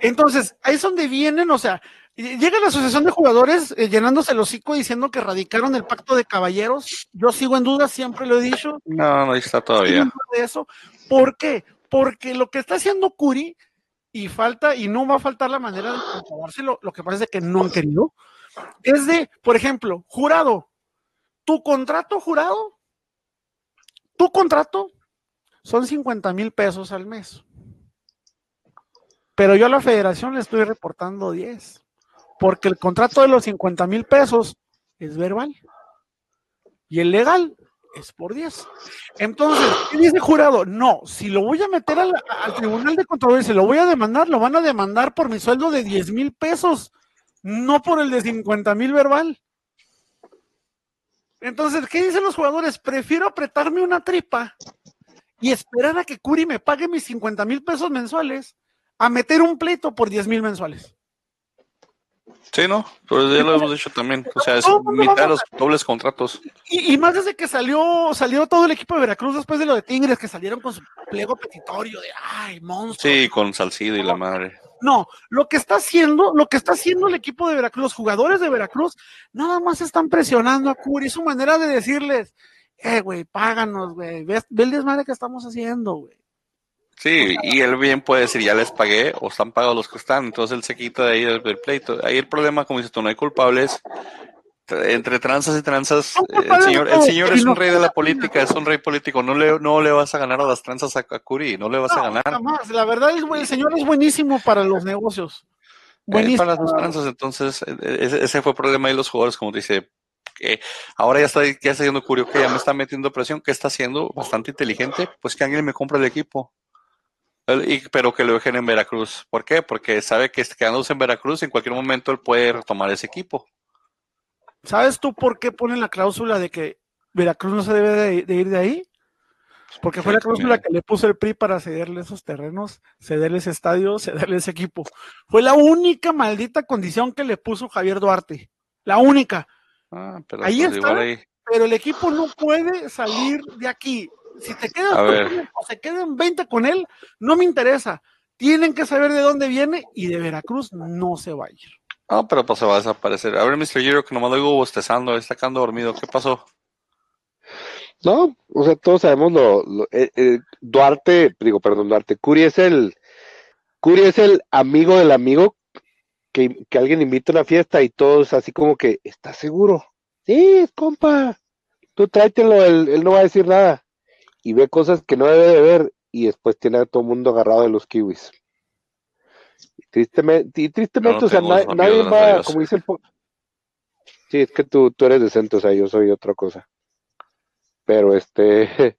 Entonces, ahí es donde vienen, o sea, Llega la asociación de jugadores eh, llenándose el hocico diciendo que radicaron el pacto de caballeros. Yo sigo en duda, siempre lo he dicho. No, no está todavía. De eso. ¿Por qué? Porque lo que está haciendo Curi, y falta, y no va a faltar la manera de comprobarse lo que parece que no han querido, es de, por ejemplo, jurado. Tu contrato jurado, tu contrato son 50 mil pesos al mes. Pero yo a la federación le estoy reportando 10 porque el contrato de los 50 mil pesos es verbal y el legal es por 10. Entonces, ¿qué dice el jurado? No, si lo voy a meter al, tribunal de controversia, lo voy a demandar, lo van a demandar por mi sueldo de 10 mil pesos, no por el de 50 mil verbal. Entonces, ¿qué dicen los jugadores? Prefiero apretarme una tripa y esperar a que Curi me pague mis 50 mil pesos mensuales a meter un pleito por 10 mil mensuales. Sí, ¿no? Pero ya lo hemos dicho también. O sea, es mitad de los dobles contratos. Y, más desde que salió, salió todo el equipo de Veracruz después de lo de Tigres, que salieron con su pliego petitorio de ay, monstruo. Sí, con Salcido y la madre. No, lo que está haciendo, lo que está haciendo el equipo de Veracruz, los jugadores de Veracruz, nada más están presionando a Curi, su manera de decirles, eh, güey, páganos, güey, ve, ve el desmadre que estamos haciendo, güey. Sí, y él bien puede decir, ya les pagué o están pagados los que están, entonces él se quita de ahí del, pleito. Ahí el problema, como dices tú, no hay culpables. Entre tranzas y tranzas, el señor, el señor es un rey de la política, es un rey político. No le, no le vas a ganar a las tranzas a, Curi, no le vas a ganar. La verdad, el, el señor es buenísimo para los negocios. Buenísimo. para las tranzas, entonces, e, e, ese, fue el problema de los jugadores, como dice, que ahora ya está, ya está haciendo Curio que ya me está metiendo presión, que está haciendo bastante inteligente, pues que alguien me compre el equipo pero que lo dejen en Veracruz. ¿Por qué? Porque sabe que quedándose en Veracruz en cualquier momento él puede retomar ese equipo. ¿Sabes tú por qué ponen la cláusula de que Veracruz no se debe de, ir de ahí? Porque fue la cláusula que le puso el PRI para cederle esos terrenos, cederle ese estadio, cederle ese equipo. Fue la única maldita condición que le puso Javier Duarte. La única. Ah, pero ahí pues está. Pero el equipo no puede salir de aquí si te quedas o se quedan 20 con él, no me interesa. Tienen que saber de dónde viene y de Veracruz no se va a ir. Ah, pero pues se va a desaparecer. A ver, Mr. Giro, que nomás lo digo bostezando, está quedando dormido. ¿Qué pasó? No, o sea, todos sabemos lo, eh, eh, Duarte, digo, perdón, Duarte, Curi es el, Curi es el amigo del amigo que, que alguien invita a una fiesta y todos así como que, ¿estás seguro? Sí, compa, tú tráetelo, él no va a decir nada y ve cosas que no debe de ver y después tiene a todo el mundo agarrado de los kiwis. Y tristemente, y tristemente o sea, nadie va, como dice el... Sí, es que tú, tú eres decente, o sea, yo soy otra cosa. Pero este, [laughs]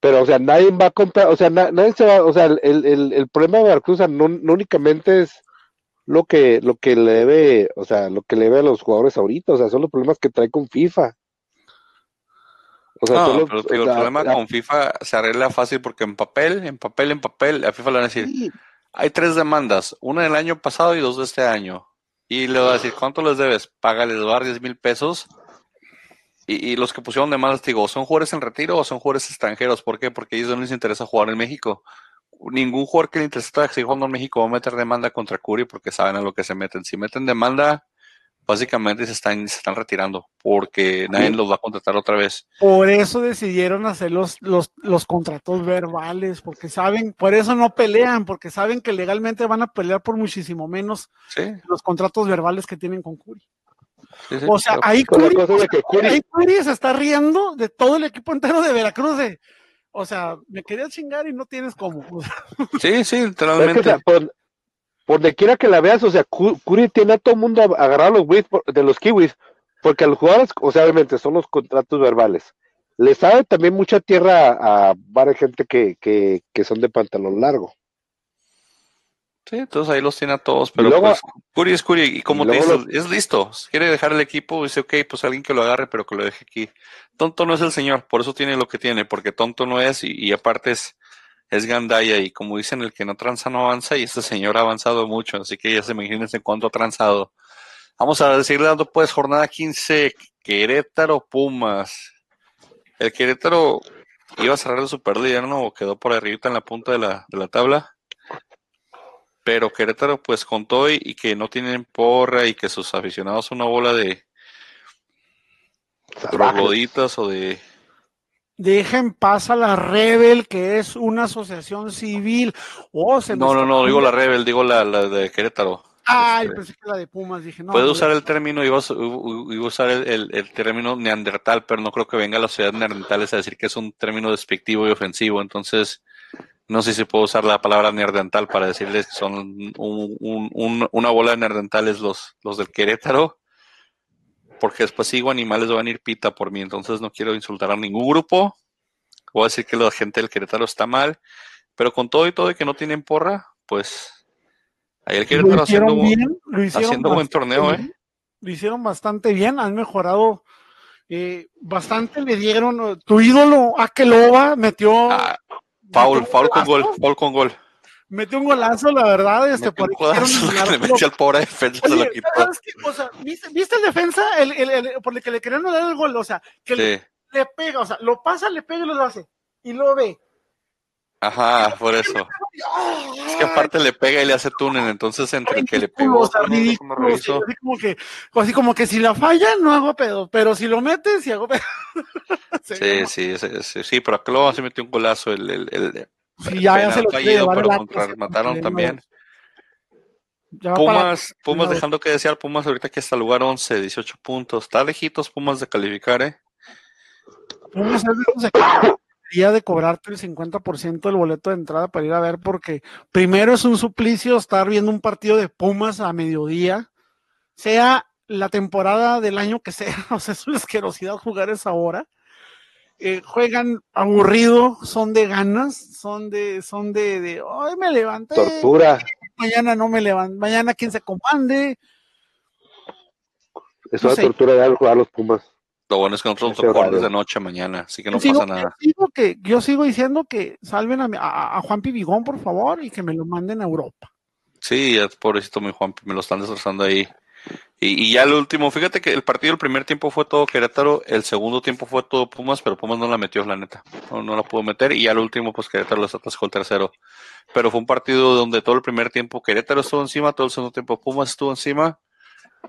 pero o sea, nadie va a comprar, o sea, nadie se va, o sea, el, el, el problema de Veracruz no, no, únicamente es lo que, lo que le debe, o sea, lo que le debe a los jugadores ahorita, o sea, son los problemas que trae con FIFA. O sea, no, pero el problema con FIFA se arregla fácil porque en papel, en papel, en papel, a FIFA le van a decir, hay tres demandas, una del año pasado y dos de este año. Y le va a decir, ¿cuánto les debes? Págales, dar 10 mil pesos. Y, los que pusieron demandas, digo, ¿son jugadores en retiro o son jugadores extranjeros? ¿Por qué? Porque a ellos no les interesa jugar en México. Ningún jugador que le interesa seguir jugando en México va a meter demanda contra Curi porque saben a lo que se meten. Si meten demanda, básicamente se están, se están retirando porque nadie los va a contratar otra vez. Por eso decidieron hacer los, los, los, contratos verbales, porque saben, por eso no pelean, porque saben que legalmente van a pelear por muchísimo menos los contratos verbales que tienen con Curi. o sea, ahí Curi, se está riendo de todo el equipo entero de Veracruz. o sea, me quería chingar y no tienes cómo. [laughs] sí, sí, literalmente por donde quiera que la veas, o sea, Curi tiene a todo el mundo agarrado los de los kiwis, porque a los jugadores, o sea, obviamente son los contratos verbales. Le sabe también mucha tierra a, varias gente que, que, que, son de pantalón largo. Sí, entonces ahí los tiene a todos, pero pues, Curi es Curi, y como te dices, es listo. quiere dejar el equipo, dice, ok, pues alguien que lo agarre, pero que lo deje aquí. Tonto no es el señor, por eso tiene lo que tiene, porque tonto no es, y, y aparte es, es Gandaya y como dicen, el que no tranza no avanza y este señor ha avanzado mucho, así que ya se imagínense cuánto ha transado. Vamos a seguir dando pues jornada 15, Querétaro Pumas. El Querétaro iba a cerrar el Superliga, ¿no? Quedó por arriba en la punta de la, de la tabla. Pero Querétaro pues contó y, y, que no tienen porra y que sus aficionados son una bola de trogloditas o de Dejen paz a la Rebel, que es una asociación civil. Oh, no, no, no, digo la Rebel, digo la, la de Querétaro. Ay, este, pensé que la de Pumas, dije, no. Puede usar el término, iba a, usar el, el, término neandertal, pero no creo que venga la sociedad neandertales a decir que es un término despectivo y ofensivo. Entonces, no sé si puedo usar la palabra nerdental para decirles que son una bola de nerdentales los, los del Querétaro, porque después sigo animales van a ir pita por mí, entonces no quiero insultar a ningún grupo. Voy a decir que la gente del Querétaro está mal, pero con todo y todo y que no tienen porra, pues ahí el Querétaro haciendo, bien, haciendo buen torneo, ¿eh? Lo hicieron bastante bien, han mejorado eh, bastante, le dieron tu ídolo Akeloba metió ah, Foul, foul con gol, foul con gol. Metió un golazo, la verdad, este por [laughs] le metió al pobre defensa, lo quitó. O sea, ¿viste, ¿viste, el defensa el, el, el, por el que le querían dar el gol? O sea, que le, le, pega, o sea, lo pasa, le pega y lo hace. Y lo ve. Ajá, por eso. Es que aparte le pega y le hace túnel, entonces entre que le pegó, o sea, así como que, así como que si la falla no hago pedo, pero si lo metes sí hago pedo. [laughs] sí, sí, sí, sí, pero Clova se metió un golazo el, el, el sí, ya, ya se lo fallido, pero contra, mataron también. Pumas, Pumas dejando que desear, Pumas ahorita que está lugar 11, 18 puntos. Está lejitos Pumas de calificar, ¿eh? Pumas es de de cobrarte el 50% del boleto de entrada para ir a ver, porque primero es un suplicio estar viendo un partido de Pumas a mediodía, sea la temporada del año que sea, [laughs] o sea, es una asquerosidad jugar esa hora. Eh, juegan aburrido, son de ganas, son de, son de, de, ay, me levanté. Tortura. Mañana no me levanto, mañana quien se comande. Es una tortura de algo a los Pumas. Lo bueno es que nosotros nos de noche mañana, así que no pasa nada. Yo sigo, que, yo sigo diciendo que salven a, a, Juan Pibigón, por favor, y que me lo manden a Europa. Sí, es pobrecito mi Juan, me lo están destrozando ahí. Y, ya el último, fíjate que el partido el primer tiempo fue todo Querétaro, el segundo tiempo fue todo Pumas, pero Pumas no la metió, la neta. No, no la pudo meter, y ya el último, pues Querétaro les atascó el tercero. Pero fue un partido donde todo el primer tiempo Querétaro estuvo encima, todo el segundo tiempo Pumas estuvo encima,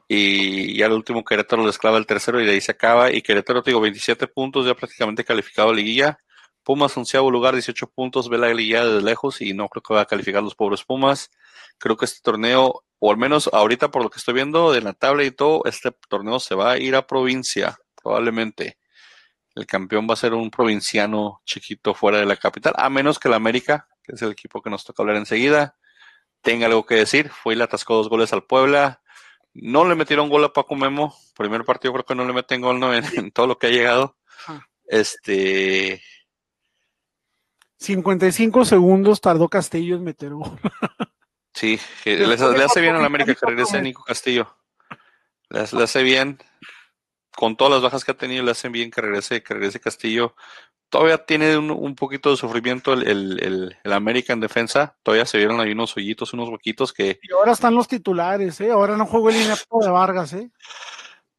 y, al último Querétaro le esclava el tercero y de ahí se acaba. Y Querétaro, digo, 27 puntos, ya prácticamente calificado a liguilla. Pumas, onceavo lugar, 18 puntos, ve la liguilla desde lejos y no creo que va a calificar los pobres Pumas. Creo que este torneo, o al menos ahorita por lo que estoy viendo de la tabla y todo, este torneo se va a ir a provincia, probablemente. El campeón va a ser un provinciano chiquito fuera de la capital, a menos que el América, que es el equipo que nos toca hablar enseguida, tenga algo que decir. Fue y le atascó dos goles al Puebla no le metieron gol a Paco Memo. Primer partido creo que no le meten gol [laughs] en, todo lo que ha llegado. Este. 55 segundos tardó Castillo en meter gol. sí, [laughs] le, hace bien a la América que regrese Nico Castillo. Le, hace bien. Con todas las bajas que ha tenido, le hacen bien que regrese, que regrese Castillo todavía tiene un, poquito de sufrimiento el, el, el, América en defensa. Todavía se vieron ahí unos hoyitos, unos huequitos que. Y ahora están los titulares, ¿eh? Ahora no juego el [laughs] inepto de Vargas, ¿eh?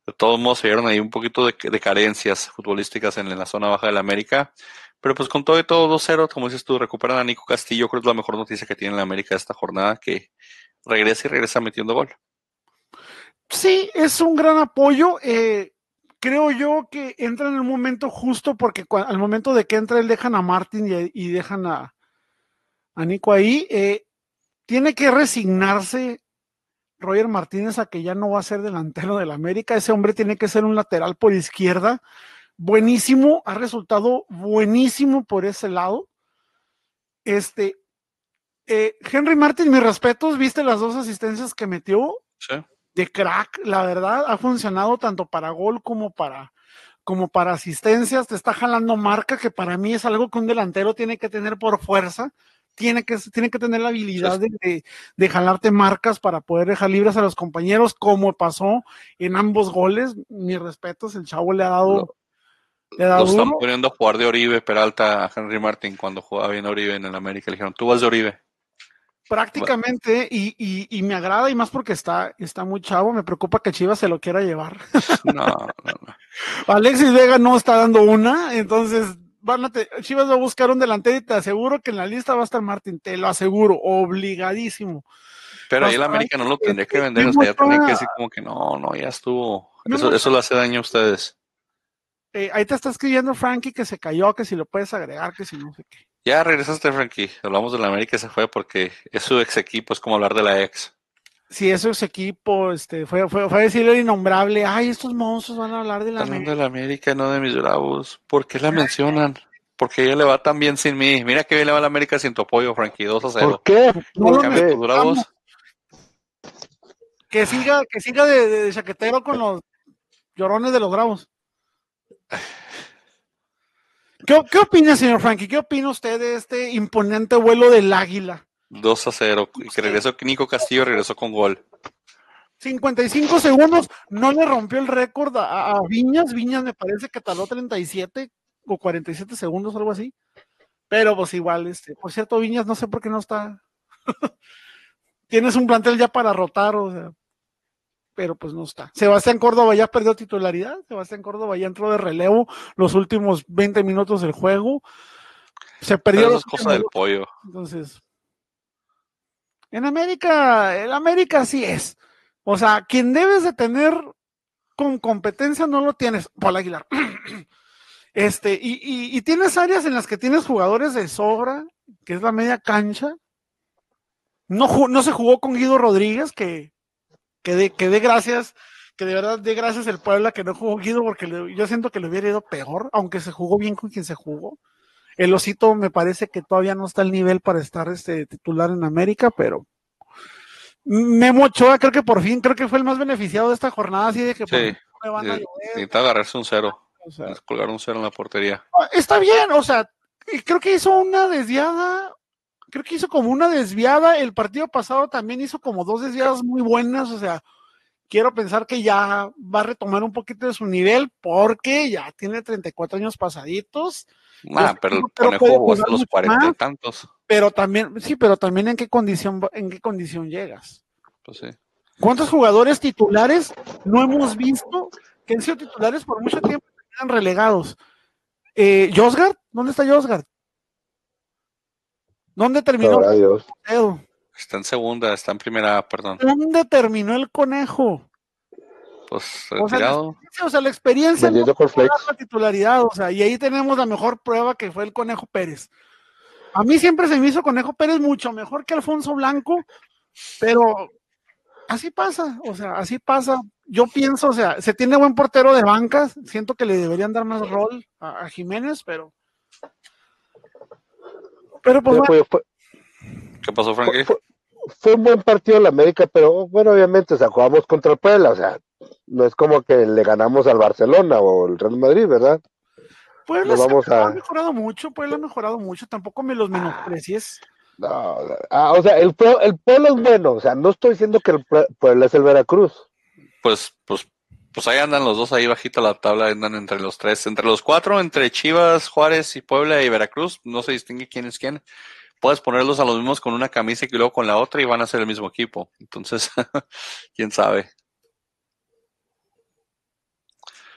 De todos modos, se vieron ahí un poquito de, carencias futbolísticas en, la zona baja del América. Pero pues con todo y todo 2-0, como dices tú, recuperan a Nico Castillo. Creo que es la mejor noticia que tiene la América esta jornada, que regresa y regresa metiendo gol. Sí, es un gran apoyo. Eh, creo yo que entra en el momento justo porque al momento de que entra él dejan a Martin y, dejan a, Nico ahí, eh, tiene que resignarse Roger Martínez a que ya no va a ser delantero del América, ese hombre tiene que ser un lateral por izquierda, buenísimo, ha resultado buenísimo por ese lado. Este, eh, Henry Martin, mis respetos, viste las dos asistencias que metió. Sí de crack, la verdad, ha funcionado tanto para gol como para, como para asistencias, te está jalando marca, que para mí es algo que un delantero tiene que tener por fuerza, tiene que, tiene que tener la habilidad de, de, jalarte marcas para poder dejar libres a los compañeros, como pasó en ambos goles. Mis respetos, el chavo le ha dado. le ha dado lo están poniendo a jugar de Oribe Peralta a Henry Martin cuando jugaba bien Oribe en el América. Le dijeron, tú vas de Oribe. Prácticamente, y, y, y, me agrada, y más porque está, está muy chavo, me preocupa que Chivas se lo quiera llevar. [laughs] No, no, no. Alexis Vega no está dando una, entonces van a Chivas va a buscar un delantero y te aseguro que en la lista va a estar Martín, te lo aseguro, obligadísimo. Pero ahí el América no lo tendría que vender, o sea, ya tendría que decir como que no, no, ya estuvo. Eso, eso le hace daño a ustedes. Eh, ahí te está escribiendo Frankie que se cayó, que si lo puedes agregar, que si no sé qué. Ya regresaste, Frankie. Hablamos de la América y se fue porque es su ex equipo, es como hablar de la ex. Sí, es su ex equipo, este, fue, fue, fue a decirle el innombrable, ay, estos monstruos van a hablar de la América. de la América, no de mis bravos. ¿Por qué la mencionan? porque ella le va tan bien sin mí. Mira que bien le va a la América sin tu apoyo, Frankie. 2 a 0. ¿Por qué? Que siga, que siga de, chaquetero con los llorones de los bravos. ¿Qué, ¿Qué, opina, señor Frankie? ¿Qué opina usted de este imponente vuelo del águila? 2 a 0. Y que regresó Nico Castillo, regresó con gol. 55 segundos, no le rompió el récord a, a, Viñas. Viñas me parece que tardó 37 o 47 segundos, algo así. Pero pues igual, este, por cierto, Viñas, no sé por qué no está. [laughs] Tienes un plantel ya para rotar, o sea, pero pues no está. Sebastián Córdoba ya perdió titularidad, Sebastián Córdoba ya entró de relevo los últimos 20 minutos del juego. Se perdió. Las cosas del pollo. Entonces, en América, en América sí es. O sea, quien debes de tener con competencia no lo tienes, Paul Aguilar. [clears throat] Este, y, tienes áreas en las que tienes jugadores de sobra, que es la media cancha. No, no se jugó con Guido Rodríguez, que, que, de, gracias, que de verdad de gracias el Puebla que no jugó Guido, porque yo siento que le hubiera ido peor, aunque se jugó bien con quien se jugó. El Osito me parece que todavía no está al nivel para estar este titular en América, pero Memo Ochoa creo que por fin, creo que fue el más beneficiado de esta jornada, así de que sí, necesita agarrarse un cero. O sea, colgar un cero en la portería. Ah, está bien, o sea, creo que hizo una desviada, creo que hizo como una desviada. El partido pasado también hizo como dos desviadas muy buenas, o sea, quiero pensar que ya va a retomar un poquito de su nivel porque ya tiene 34 años pasaditos. Ah, pero el conejo hasta los 40 y tantos. Pero también, sí, pero también en qué condición, en qué condición llegas. Pues sí. ¿Cuántos jugadores titulares no hemos visto que han sido titulares por mucho tiempo relegados. Eh, ¿Josgard? ¿Dónde está Josgard? ¿Dónde terminó? Está en segunda, está en primera, perdón. ¿Dónde terminó el conejo? Pues retirado. O sea, la experiencia, la titularidad, o sea, y ahí tenemos la mejor prueba que fue el Conejo Pérez. A mí siempre se me hizo Conejo Pérez mucho mejor que Alfonso Blanco, pero así pasa, o sea, así pasa yo pienso, o sea, se tiene buen portero de bancas, siento que le deberían dar más rol a, Jiménez, pero. Pero pues. ¿Qué pasó, Frankie? Fue, un buen partido la América, pero bueno, obviamente, o sea, jugamos contra el Puebla, o sea, no es como que le ganamos al Barcelona o el Real Madrid, ¿verdad? Puebla vamos ha mejorado mucho, Puebla ha mejorado mucho, tampoco me los menosprecies. No, ah, o sea, el, el Puebla es bueno, o sea, no estoy diciendo que el Puebla es el Veracruz pues, pues, pues ahí andan los dos ahí bajito la tabla, andan entre los tres, entre los cuatro, entre Chivas, Juárez y Puebla y Veracruz, no se distingue quién es quién. Puedes ponerlos a los mismos con una camisa y luego con la otra y van a ser el mismo equipo. Entonces, [laughs] quién sabe.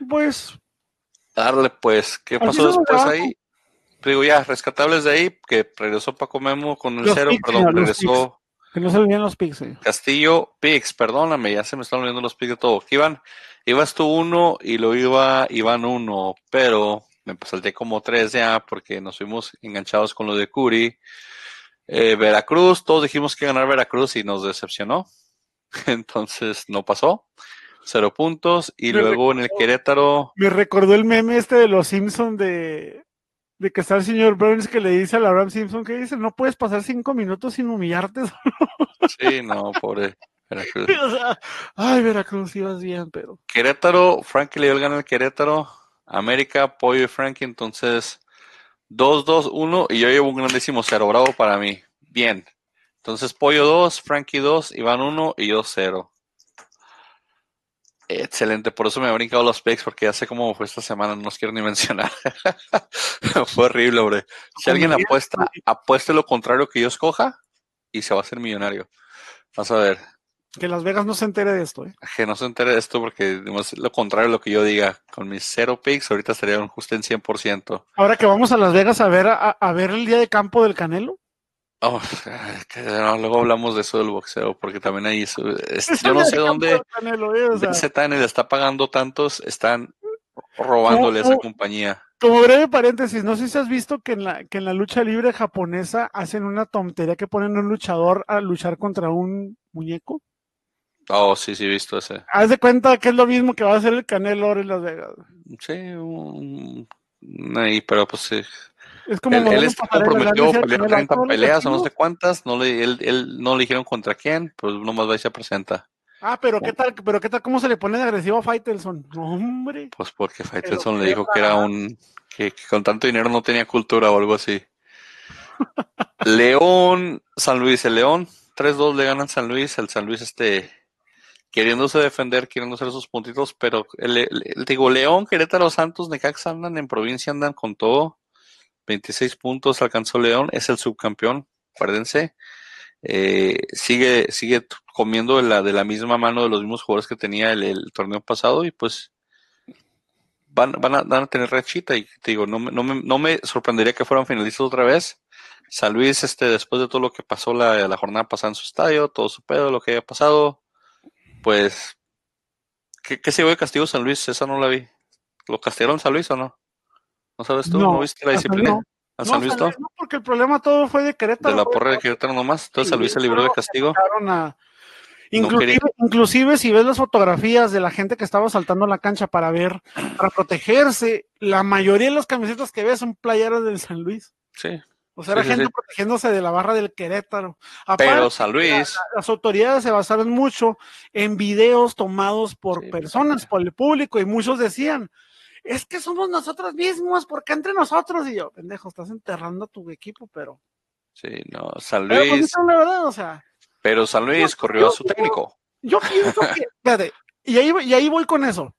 Pues. Darle, pues, ¿qué pasó después ahí? Digo, ya, rescatables de ahí, que regresó Paco Memo con el cero, perdón, regresó. Que no se olviden los picks. Castillo, picks, perdóname, ya se me están olvidando los picks de todo. Iván, ibas tú uno y lo iba Iván uno, pero me salté como tres ya porque nos fuimos enganchados con lo de Curi. Eh, Veracruz, todos dijimos que ganar Veracruz y nos decepcionó. [laughs] Entonces no pasó. Cero puntos. Y luego en el Querétaro. Me recordó el meme este de los Simpsons de de que está el señor Burns que le dice a la Ram Simpson que dice, no puedes pasar cinco minutos sin humillarte. [laughs] sí, no, pobre Veracruz. [laughs] ay, Veracruz, ibas bien, pero. Querétaro, Frankie le dio el gana al Querétaro. América, Pollo y Frankie, entonces 2-2-1 y yo llevo un grandísimo cero. Bravo para mí. Bien. Entonces Pollo 2, Frankie 2, Iván 1 y yo 0. Excelente, por eso me he brincado los picks, porque ya sé cómo fue esta semana, no los quiero ni [laughs] mencionar. fue horrible, hombre. Si alguien apuesta, apueste lo contrario que yo escoja y se va a hacer millonario. Vas a ver. Que Las Vegas no se entere de esto, ¿eh? Que no se entere de esto porque es lo contrario de lo que yo diga. Con mis cero picks ahorita estaría justo en 100%. Ahora que vamos a Las Vegas a ver, a ver el día de campo del Canelo. Oh, luego hablamos de eso del boxeo, porque también ahí yo no sé dónde ZN le está pagando tantos, están robándole a esa compañía. Como breve paréntesis, no sé si has visto que en la, que en la lucha libre japonesa hacen una tontería que ponen a un luchador a luchar contra un muñeco. Oh, sí, sí, he visto ese. Haz de cuenta que es lo mismo que va a hacer el Canelo ahora en Las Vegas. Sí, un, ahí, pero pues sí Es como él, él comprometió pelear 30 peleas o no sé cuántas, no le, él, él, no le dijeron contra quién, pues nomás va y se presenta. Ah, pero qué tal, pero qué tal, cómo se le pone de agresivo a Faitelson, hombre. Pues porque Faitelson le dijo que era un, que, con tanto dinero no tenía cultura o algo así. [laughs] León, San Luis, el León, 3-2 le ganan San Luis, el San Luis este, queriéndose defender, queriendo hacer sus puntitos, pero el, digo, León, Querétaro, Santos, Necaxa andan en provincia, andan con todo. 26 puntos alcanzó León, es el subcampeón, acuérdense. Eh, sigue, sigue comiendo de la, de la misma mano de los mismos jugadores que tenía el, torneo pasado y pues van, van, a, van a tener rachita y te digo, no, no, me, no me sorprendería que fueran finalistas otra vez. San Luis, este, después de todo lo que pasó la, la jornada pasada en su estadio, todo su pedo, lo que haya pasado, pues, ¿qué, qué se de castigo San Luis? Esa no la vi. ¿Lo castigaron San Luis o no? ¿No sabes tú? ¿No, viste la disciplina? ¿A San Luis no? porque el problema todo fue de Querétaro. De la porra de Querétaro nomás. Entonces San Luis se libró de castigo. Inclusive, inclusive, si ves las fotografías de la gente que estaba saltando la cancha para ver, para protegerse, la mayoría de las camisetas que ves son playeras del San Luis. Sí. O sea, era gente protegiéndose de la barra del Querétaro. Pero San Luis. las autoridades se basaron mucho en videos tomados por personas, por el público, y muchos decían, es que somos nosotros mismos, porque entre nosotros, y yo, pendejo, estás enterrando a tu equipo, pero. Sí, no, San Luis. Pero, la verdad, o sea, pero San Luis corrió a su técnico. Yo, pienso que, [laughs] espérate, y ahí, y ahí voy con eso.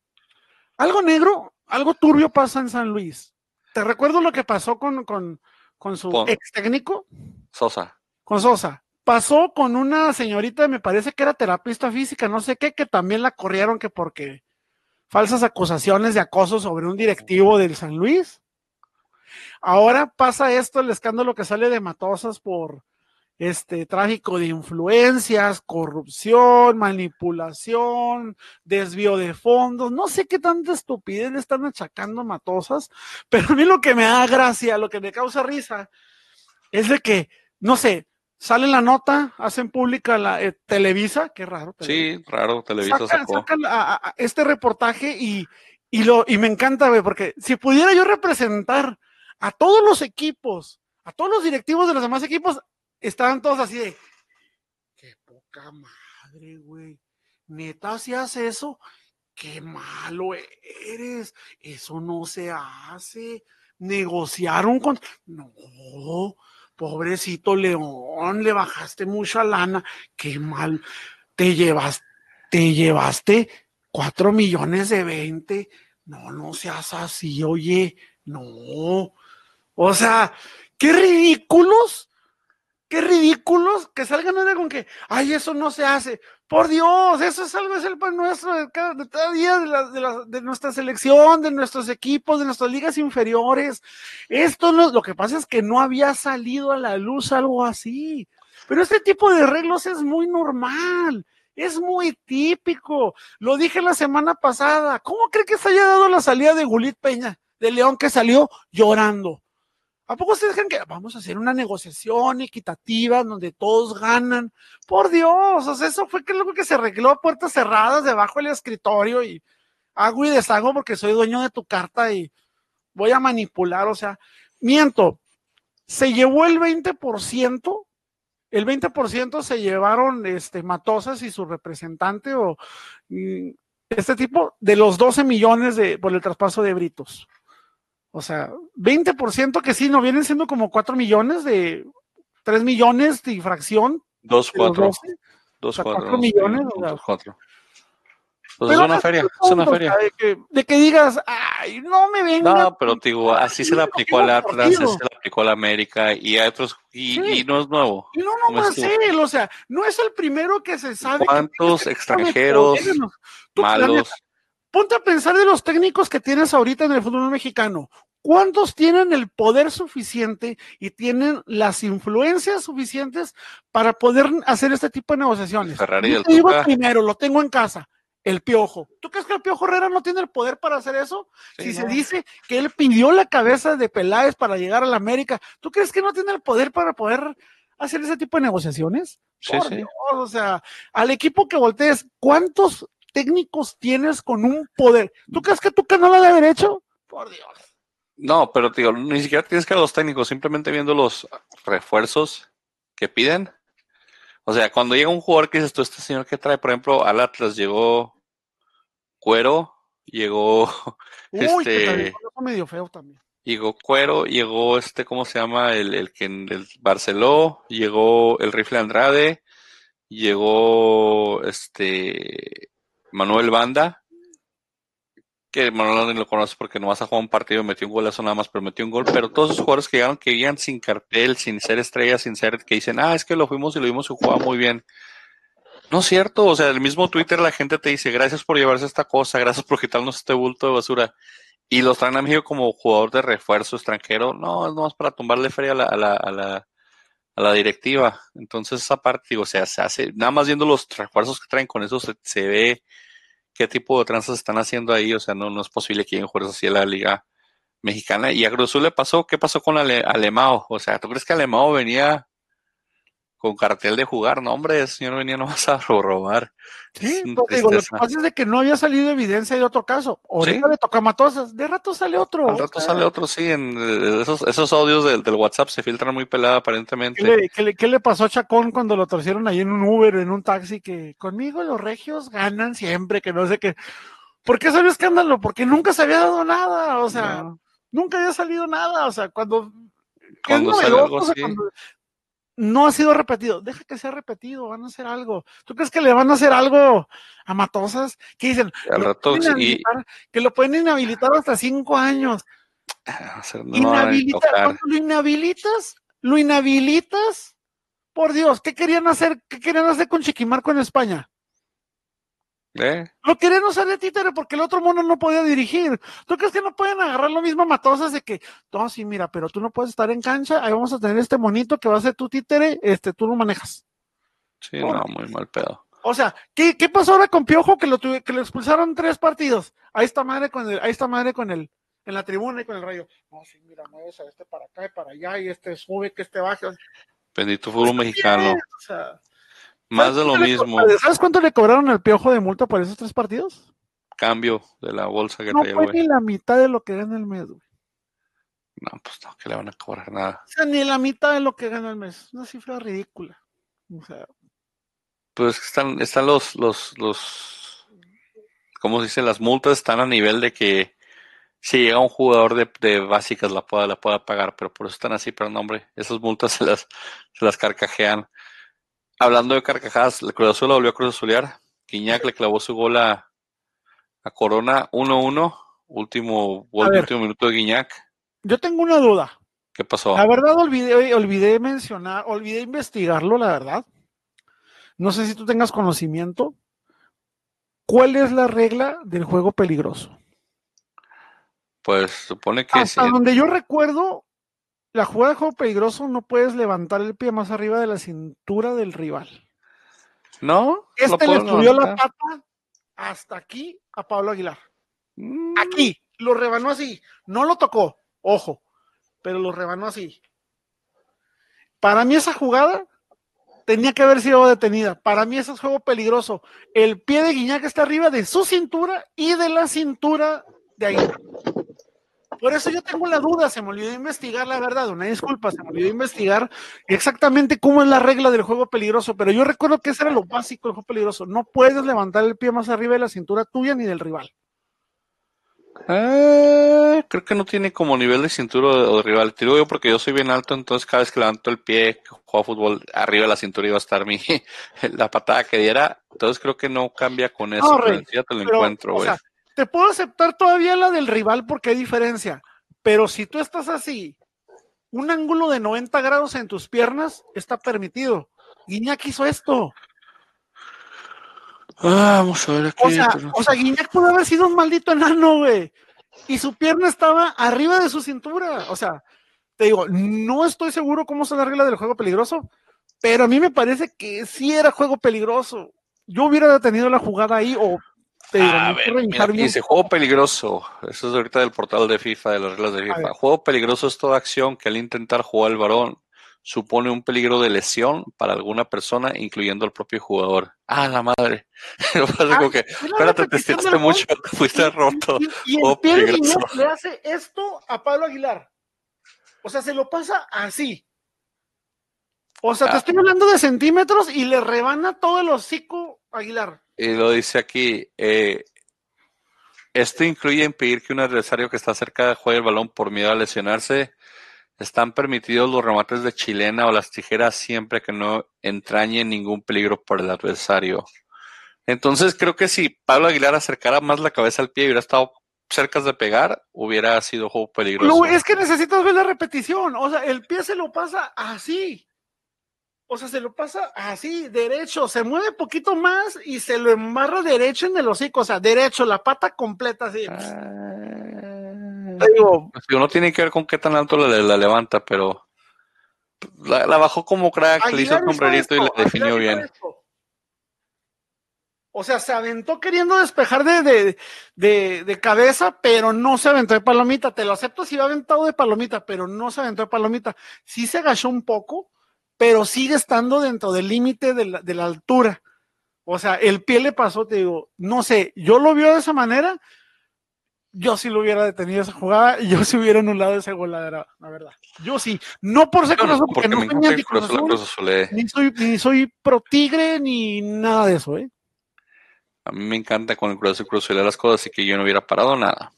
Algo negro, algo turbio pasa en San Luis. Te recuerdo lo que pasó con, con, con su ex técnico. Sosa. Con Sosa. Pasó con una señorita, me parece que era terapista física, no sé qué, que también la corrieron que porque falsas acusaciones de acoso sobre un directivo del San Luis. Ahora pasa esto, el escándalo que sale de Matosas por este tráfico de influencias, corrupción, manipulación, desvío de fondos, no sé qué tanta estupidez le están achacando Matosas, [laughs] pero a mí lo que me da gracia, lo que me causa risa, es de que, no sé, sale la nota, hacen pública la eh, Televisa, qué raro. Sí, raro, Televisa sacó. este reportaje y, y, lo, y me encanta, porque si pudiera yo representar a todos los equipos, a todos los directivos de los demás equipos, estaban todos así de, qué poca madre, güey. Neta, si hace eso, qué malo eres. Eso no se hace. Negociaron con. No, pobrecito León, le bajaste mucha lana. Qué mal. Te llevas, te llevaste cuatro millones de veinte. No, no seas así, oye. No. O sea, qué ridículos qué ridículos que salgan ahora con que, ay, eso no se hace. Por Dios, eso es algo, es el pan nuestro de cada, día de, de, nuestra selección, de nuestros equipos, de nuestras ligas inferiores. Esto no, lo que pasa es que no había salido a la luz algo así. Pero este tipo de arreglos es muy normal. Es muy típico. Lo dije la semana pasada. ¿Cómo cree que se haya dado la salida de Gulit Peña, de León, que salió llorando? ¿A poco ustedes creen que vamos a hacer una negociación equitativa donde todos ganan? Por Dios, o sea, eso fue que lo que se arregló a puertas cerradas debajo del escritorio y hago y deshago porque soy dueño de tu carta y voy a manipular, o sea, miento, se llevó el 20%, el 20% se llevaron este Matosas y su representante o mm, este tipo de los 12 millones de por el traspaso de Britos. O sea, 20% que sí, no vienen siendo como 4 millones de 3 millones de fracción. 2, 4. 2, 4 millones. 2, 4. Pues es una feria, es una feria. De que, de que, digas, ay, no me venga. No, pero digo, así se le aplicó al Atlas, se le aplicó a la América y a otros, y, sí. y no es nuevo. Y no, no, no él, o sea, no es el primero que se sabe. ¿Cuántos que extranjeros malos? Ponte a pensar de los técnicos que tienes ahorita en el fútbol mexicano. ¿Cuántos tienen el poder suficiente y tienen las influencias suficientes para poder hacer este tipo de negociaciones? Ferrari Yo te digo primero, lo tengo en casa, el Piojo. ¿Tú crees que el Piojo Herrera no tiene el poder para hacer eso? Sí, si no. se dice que él pidió la cabeza de Peláez para llegar a la América, ¿tú crees que no tiene el poder para poder hacer ese tipo de negociaciones? Sí, Por sí. Dios, o sea, al equipo que voltees, ¿cuántos técnicos tienes con un poder? ¿Tú crees que tu canal de derecho? Por Dios. No, pero digo, ni siquiera tienes que ver los técnicos, simplemente viendo los refuerzos que piden. O sea, cuando llega un jugador que dices tú, este señor que trae, por ejemplo, al Atlas llegó Cuero, llegó [laughs] este. medio feo también. Llegó Cuero, llegó este, ¿cómo se llama? El, el que el Barceló, llegó el Rifle Andrade, llegó este Manuel Banda, que Manuel lo conoce porque no vas a jugar un partido, metió un golazo nada más, pero metió un gol, pero todos esos jugadores que llegaron, que llegan sin cartel, sin ser estrellas, sin ser, que dicen, ah, es que lo fuimos y lo vimos y jugaba muy bien. No es cierto, o sea, el mismo Twitter la gente te dice, gracias por llevarse esta cosa, gracias por quitarnos este bulto de basura. Y los traen a México como jugador de refuerzo extranjero, no, es más para tumbarle feria a la, a la, a la, la directiva. Entonces esa parte, o sea, se hace, nada más viendo los refuerzos que traen con eso se, se ve qué tipo de tranzas están haciendo ahí. O sea, no, no es posible que lleguen jugadores así a la liga mexicana. Y a Cruz le pasó, ¿qué pasó con Ale, Alemao? O sea, ¿tú crees que Alemao venía con cartel de jugar? No, hombre, ese señor venía nomás a robar. Sí, pues, digo, lo que pasa es de que no había salido evidencia de otro caso. Ahorita le toca Matosas, de rato sale otro. Al rato sale otro, sí. En esos, esos audios del, del, WhatsApp se filtran muy pelada aparentemente. ¿Qué le, qué, le, ¿Qué le, pasó a Chacón cuando lo torcieron ahí en un Uber, en un taxi? Que conmigo los regios ganan siempre, que no sé qué. ¿Por qué salió escándalo? Porque nunca se había dado nada, o sea, no. nunca había salido nada, o sea, cuando cuando algo. Cuando, no ha sido repetido. Deja que sea repetido, van a hacer algo. ¿Tú crees que le van a hacer algo a Matosas? Que dicen que lo pueden inhabilitar hasta cinco años. No Inhabilita, cuando lo inhabilitas, lo inhabilitas. Por Dios, ¿qué querían hacer? ¿Qué querían hacer con Chiquimarco en España? ¿Eh? Lo querían usar de títere porque el otro mono no podía dirigir. ¿Tú crees que no pueden agarrar lo mismo a Matosas de que, no, sí, mira, pero tú no puedes estar en cancha, ahí vamos a tener este monito que va a ser tu títere, este, tú lo manejas. Sí, no, muy mal pedo. O sea, ¿qué, qué pasó ahora con Piojo que lo tuve, que lo expulsaron tres partidos? Ahí está madre con el, ahí está madre con el, en la tribuna y con el rayo. No, sí, mira, mueves a este para acá y para allá, y este sube, que este baje. Bendito fútbol mexicano. O sea, más de lo mismo. ¿Sabes cuánto le cobraron al piojo de multa por esos tres partidos? Cambio de la bolsa que no traía, fue güey. ni la mitad de lo que gana el mes, güey. No, pues no, que le van a cobrar nada. O sea, ni la mitad de lo que gana el mes. Una cifra ridícula. O sea. Pues están, están los, los, los, ¿cómo se dice? Las multas están a nivel de que si llega un jugador de, de básicas la pueda, la pueda pagar, pero por eso están así, pero no, hombre, esas multas [laughs] se las, se las carcajean. Hablando de carcajadas, el Cruz Azul la volvió a Cruz Azulear. Quiñac le clavó su gol a, a Corona 1-1. Último gol último minuto de Guiñac. Yo tengo una duda. ¿Qué pasó? La verdad olvidé, olvidé mencionar, olvidé investigarlo, la verdad. No sé si tú tengas conocimiento. ¿Cuál es la regla del juego peligroso? Pues supone que Hasta sí. donde yo recuerdo, la jugada de juego peligroso no puedes levantar el pie más arriba de la cintura del rival. ¿No? Este le subió la pata hasta aquí a Pablo Aguilar. Mm. Aquí, lo rebanó así. No lo tocó, ojo, pero lo rebanó así. Para mí esa jugada tenía que haber sido detenida. Para mí ese es juego peligroso. El pie de Guiñac está arriba de su cintura y de la cintura de Aguilar. Por eso yo tengo la duda, se me olvidó investigar la verdad, una disculpa, se me olvidó investigar exactamente cómo es la regla del juego peligroso, pero yo recuerdo que ese era lo básico del juego peligroso, no puedes levantar el pie más arriba de la cintura tuya ni del rival. Eh, creo que no tiene como nivel de cintura o de rival. Te digo yo porque yo soy bien alto, entonces cada vez que levanto el pie, juego fútbol, arriba de la cintura iba a estar mi [laughs] la patada que diera. Entonces creo que no cambia con eso. No, Rey, pero ya te lo pero, encuentro, o sea, te puedo aceptar todavía la del rival porque hay diferencia, pero si tú estás así, un ángulo de 90 grados en tus piernas está permitido. Guiñac hizo esto. Ah, vamos a ver aquí. O sea, o sea, Guiñac pudo haber sido un maldito enano, güey. Y su pierna estaba arriba de su cintura. O sea, te digo, no estoy seguro cómo es la regla del juego peligroso, pero a mí me parece que sí era juego peligroso. Yo hubiera detenido la jugada ahí o te A ver, mira, dice juego peligroso. Eso es ahorita del portal de FIFA, de las reglas de FIFA. Juego peligroso es toda acción que al intentar jugar el varón supone un peligro de lesión para alguna persona, incluyendo al propio jugador. Ah, la madre. [laughs] ah, que, espérate, te estiraste mucho, [laughs] fuiste roto. Y, y, oh, el le hace esto a Pablo Aguilar. O sea, se lo pasa así. O sea, te ah. estoy hablando de centímetros y le rebana todo el hocico a Aguilar. Y lo dice aquí, eh, esto incluye impedir que un adversario que está cerca juegue el balón por miedo a lesionarse. Están permitidos los remates de chilena o las tijeras siempre que no entrañen ningún peligro por el adversario. Entonces creo que si Pablo Aguilar acercara más la cabeza al pie y hubiera estado cerca de pegar, hubiera sido juego peligroso. es que necesitas ver la repetición. O sea, el pie se lo pasa así. O sea, se lo pasa así, derecho, se mueve poquito más y se lo embarra derecho en el hocico, o sea, derecho, la pata completa así. Ah. digo, pues no tiene que ver con qué tan alto la, levanta, pero la, bajó como crack, le hizo el sombrerito y la definió bien. O sea, se aventó queriendo despejar de, de, de, cabeza, pero no se aventó de palomita. Te lo acepto si va aventado de palomita, pero no se aventó de palomita. Sí se agachó un poco, pero sigue estando dentro del límite de la, altura. O sea, el pie le pasó, te digo, no sé, yo lo vio de esa manera, yo sí lo hubiera detenido esa jugada y yo sí hubiera anulado ese gol, la, verdad. Yo sí, no por ser no, porque, no soy ni, cruz ni soy, ni soy pro tigre ni nada de eso, ¿eh? A mí me encanta con el Cruz Azul Cruz las cosas, así que yo no hubiera parado nada.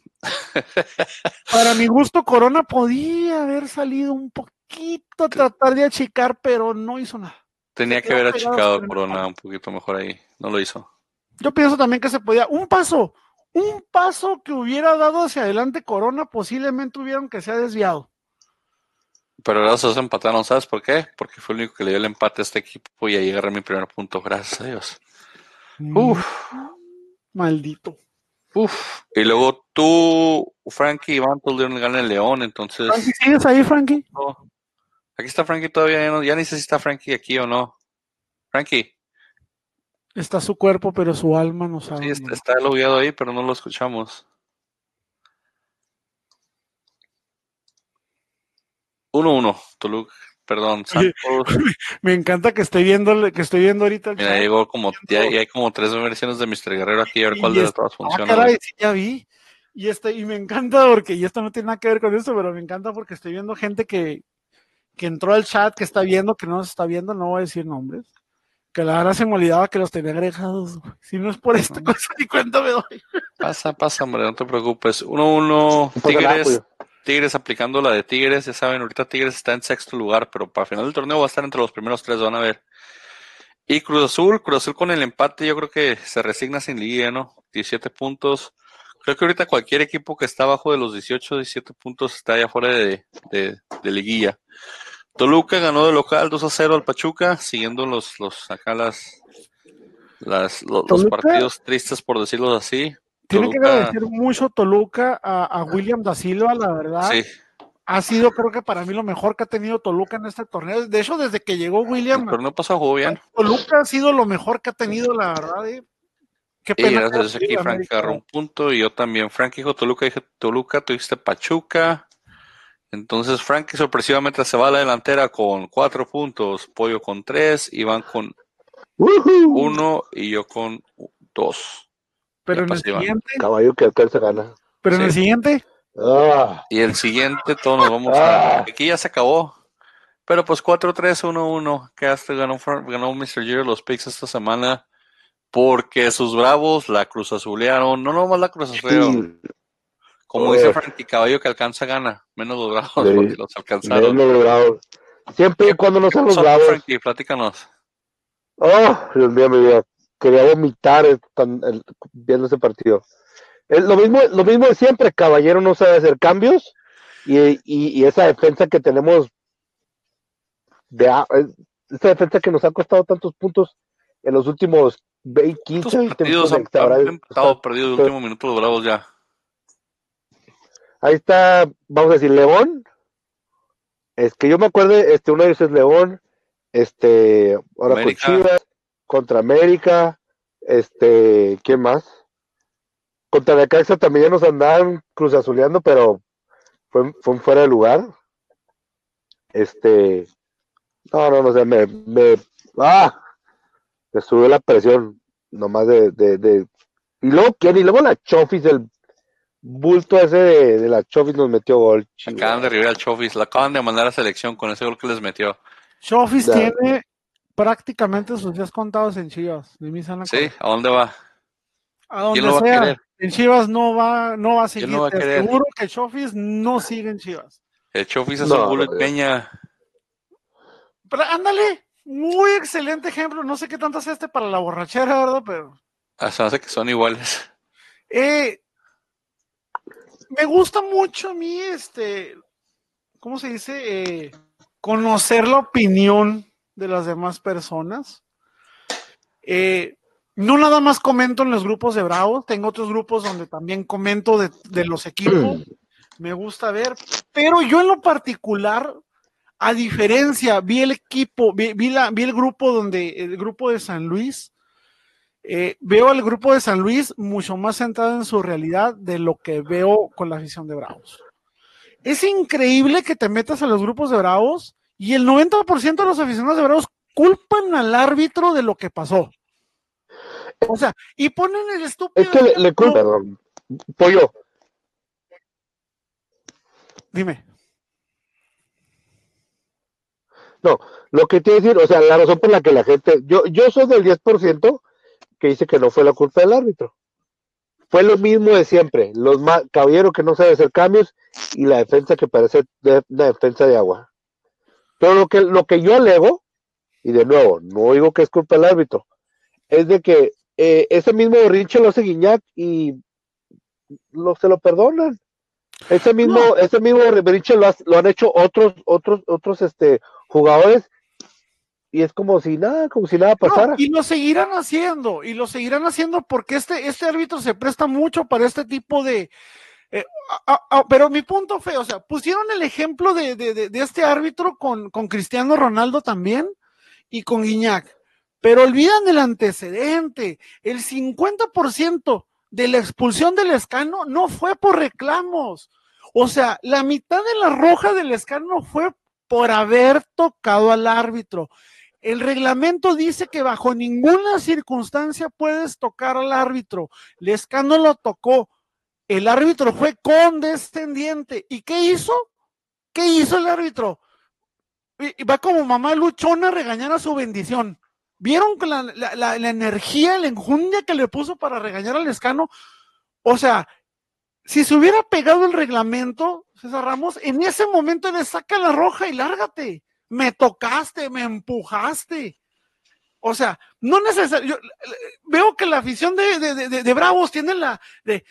Para mi gusto, Corona podía haber salido un poco poquito tratar de achicar, pero no hizo nada. Tenía que haber achicado Corona un poquito mejor ahí, no lo hizo. Yo pienso también que se podía, un paso, un paso que hubiera dado hacia adelante Corona, posiblemente hubieran que se ha desviado. Pero ahora se empataron, ¿sabes por qué? Porque fue el único que le dio el empate a este equipo y ahí agarré mi primer punto, gracias a Dios. Mm. Uf. Maldito. Uf. Y luego tú, Frankie y Iván tuvieron ganar el León, entonces. ¿sigues ahí, Frankie? Aquí está Frankie todavía, ya, ni sé si está Frankie aquí o no. Frankie. Está su cuerpo, pero su alma no sabe. Sí, está, está ahí, pero no lo escuchamos. 1-1, Toluca. Perdón, [laughs] [laughs] Me encanta que estoy viendo, que estoy viendo ahorita. El Mira, llegó como, ya, hay como tres versiones de Mr. Guerrero aquí, a ver cuál de todas ah, funciona. Ah, ya vi. Y este, y me encanta porque, y esto no tiene nada que ver con esto, pero me encanta porque estoy viendo gente que, que entró al chat, que está viendo, que no nos está viendo, no voy a decir nombres, que la verdad se me olvidaba que los tenía agregados. Si no es por esta cosa, [laughs] ni cuenta me doy. Pasa, pasa, hombre, no te preocupes. Uno, uno, Tigres, Tigres aplicando la de Tigres, ya saben, ahorita Tigres está en sexto lugar, pero para final del torneo va a estar entre los primeros tres, van a ver. Y Cruz Azul, Cruz Azul con el empate, yo creo que se resigna sin liga, ¿no? 17 puntos. Creo que ahorita cualquier equipo que está abajo de los 18, 17 puntos está ya fuera de, de, de liguilla. Toluca ganó de local 2 a 0 al Pachuca, siguiendo los, los acá las, las los, partidos tristes, por decirlo así. Tiene que agradecer mucho Toluca a, William da Silva, la verdad. Sí. Ha sido, creo que para mí, lo mejor que ha tenido Toluca en este torneo. De hecho, desde que llegó William. Pero no pasó bien. Toluca ha sido lo mejor que ha tenido, la verdad. Eh. Qué pena. Y gracias aquí, Frank agarró un punto. Y yo también. Frank dijo Toluca, dije Toluca, tuviste Pachuca. Entonces Frankie sorpresivamente se va a la delantera con cuatro puntos, Pollo con tres, Iván con uno y yo con dos. Pero en el siguiente. Caballo que alcanza gana. Pero en el siguiente. Ah. Y el siguiente todos nos vamos a. Ah. Aquí ya se acabó. Pero pues 4-3-1-1. Que hasta ganó, ganó Mr. Giro los picks esta semana. Porque sus bravos la cruz azulearon. No nomás la cruz azulearon. Como dice Frankie, caballo que alcanza gana, menos los bravos porque los alcanzaron. Menos los bravos. Siempre y cuando no sean los bravos. Frankie, platícanos. Oh, Dios mío, mi vida. Quería vomitar viendo ese partido. lo, mismo, lo mismo de siempre, Caballero no sabe hacer cambios y, y, esa defensa que tenemos, de, esa defensa que nos ha costado tantos puntos en los últimos 20, 15, 20 minutos. Han, han perdido el último minuto los bravos ya. Ahí está, vamos a decir, León. Es que yo me acuerdo, este, uno de ellos es León, este, ahora con Chivas, contra América, este, ¿quién más? Contra la Caixa también ya nos andaban cruzazuleando, pero fue, fue fuera de lugar. Este, No, no, no, sé, me, me, ah, me sube la presión, nomás de, de, de, y luego, ¿quién? Y luego la Chofis, el bulto ese de, la Chofis nos metió gol. Acaban de arribar al Chofis, la acaban de mandar a selección con ese gol que les metió. Chofis tiene prácticamente sus días contados en Chivas. Sí, ¿a dónde va? A donde sea. En Chivas no va, no va a seguir. seguro que Chofis no sigue en Chivas. El Chofis es un bullet peña. Pero ándale, muy excelente ejemplo. No sé qué tanto es este para la borrachera, ¿verdad? Pero. Hasta hace que son iguales. Eh, me gusta mucho a mí, este, ¿cómo se dice? Eh, conocer la opinión de las demás personas. Eh, no nada más comento en los grupos de Bravo, tengo otros grupos donde también comento de, los equipos. [clears throat] Me gusta ver, pero yo en lo particular, a diferencia, vi el equipo, vi, el grupo donde, el grupo de San Luis, eh, veo al grupo de San Luis mucho más centrado en su realidad de lo que veo con la afición de Bravos. Es increíble que te metas a los grupos de Bravos y el 90% de los aficionados de Bravos culpan al árbitro de lo que pasó. O sea, y ponen el estúpido. Es que le, culpan, pollo. Dime. No, lo que te decir, o sea, la razón por la que la gente, yo, yo soy del 10% que dice que no fue la culpa del árbitro. Fue lo mismo de siempre, los caballeros que no sabe hacer cambios y la defensa que parece de, una defensa de agua. Pero lo que, lo que yo alego, y de nuevo, no digo que es culpa del árbitro, es de que eh, ese mismo berrinche lo hace Guiñac y lo, se lo perdonan. Ese mismo, ese mismo berrinche lo, lo, han hecho otros, otros, otros este, jugadores y es como si nada, como si nada pasara. y lo seguirán haciendo, y lo seguirán haciendo porque este, este árbitro se presta mucho para este tipo de, eh, pero mi punto fue, o sea, pusieron el ejemplo de, de, de este árbitro con, con, Cristiano Ronaldo también y con Guiñac, pero olvidan el antecedente, el 50% de la expulsión del escano no fue por reclamos, o sea, la mitad de la roja del escano fue por haber tocado al árbitro. El reglamento dice que bajo ninguna circunstancia puedes tocar al árbitro. Lescano lo tocó. El árbitro fue condescendiente. ¿Y qué hizo? ¿Qué hizo el árbitro? Y va como mamá luchona a regañar a su bendición. ¿Vieron la, la, energía, la enjundia que le puso para regañar al escano? O sea, si se hubiera pegado el reglamento, César Ramos, en ese momento le saca la roja y lárgate me tocaste, me empujaste. O sea, no necesariamente, veo que la afición de, Bravos tiene la de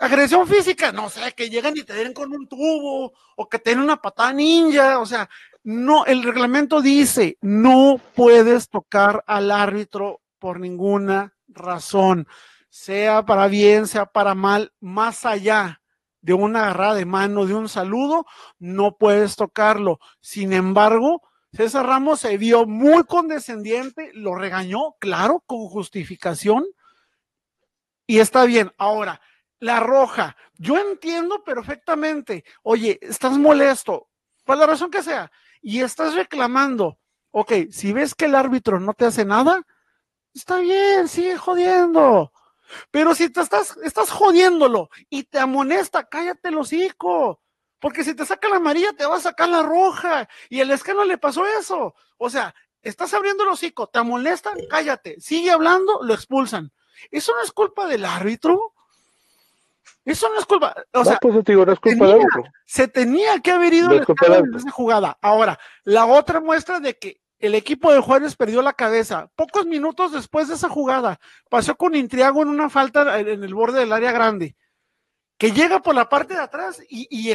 agresión física, no sé, que llegan y te den con un tubo o que tienen una patada ninja, o sea, no, el reglamento dice, no puedes tocar al árbitro por ninguna razón, sea para bien, sea para mal, más allá de una agarrada de mano, de un saludo, no puedes tocarlo. Sin embargo, César Ramos se vio muy condescendiente, lo regañó, claro, con justificación, y está bien. Ahora, la roja, yo entiendo perfectamente, oye, estás molesto, por la razón que sea, y estás reclamando, ok, si ves que el árbitro no te hace nada, está bien, sigue jodiendo. Pero si te estás, estás jodiéndolo y te amonesta, cállate el hocico. Porque si te saca la amarilla, te va a sacar la roja. Y el escano le pasó eso. O sea, estás abriendo el hocico, te amonestan, cállate. Sigue hablando, lo expulsan. ¿Eso no es culpa del árbitro? Eso no es culpa. O sea, pues, digo, no es culpa del árbitro. Se tenía que haber ido el en esa jugada. Ahora, la otra muestra de que el equipo de Juárez perdió la cabeza. Pocos minutos después de esa jugada, pasó con Intriago en una falta en el borde del área grande, que llega por la parte de atrás y,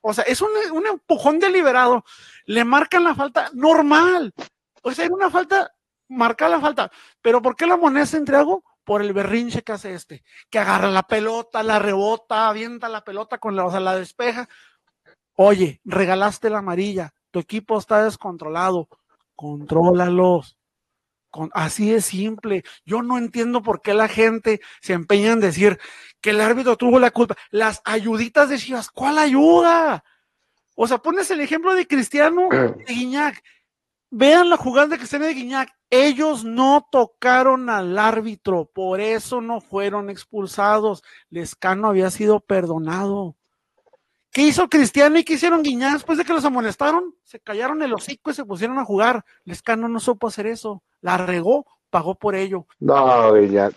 o sea, es un, empujón deliberado. Le marcan la falta normal. O sea, era una falta, marca la falta. Pero ¿por qué la moneda Intriago? Por el berrinche que hace este, que agarra la pelota, la rebota, avienta la pelota con la, o sea, la despeja. Oye, regalaste la amarilla, tu equipo está descontrolado contrólalos. Con, así es simple. Yo no entiendo por qué la gente se empeña en decir que el árbitro tuvo la culpa. Las ayuditas de Chivas, ¿cuál ayuda? O sea, pones el ejemplo de Cristiano [clears throat] de Guiñac. vean la jugada de Cristian de Guiñac. Ellos no tocaron al árbitro, por eso no fueron expulsados. Lescano había sido perdonado. ¿Qué hizo Cristiano y qué hicieron Guiñac después de que los amonestaron? Se callaron el hocico y se pusieron a jugar. Lescano no supo hacer eso. La regó, pagó por ello. No, Guiñac,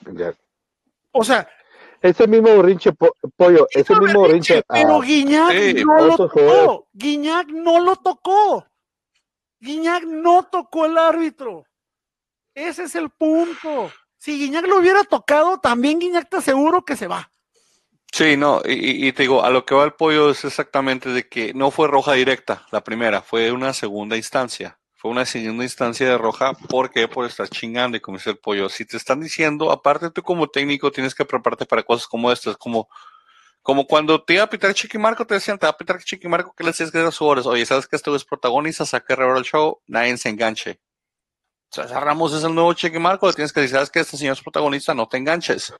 O sea, ese mismo borrinche, pollo, ese mismo borrinche. Pero ah, Guiñac no lo tocó. Guiñac no lo tocó. Guiñac no tocó el árbitro. Ese es el punto. Si Guiñac lo hubiera tocado, también Guiñac te aseguro que se va. Sí, no, y, te digo, a lo que va el pollo es exactamente de que no fue roja directa la primera, fue una segunda instancia. Fue una segunda instancia de roja. ¿Por qué? Por estar chingando y como el pollo. Si te están diciendo, aparte tú como técnico tienes que prepararte para cosas como estas, como, cuando te iba a pitar Chiquimarco, te decían, te va a pitar Chiquimarco, ¿qué le decías que su horas? Oye, ¿sabes que esto es protagonista? Saca revor el show, nadie se enganche. O sea, Ramos es el nuevo Chiquimarco, le tienes que decir, ¿sabes que este señor es protagonista? No te enganches.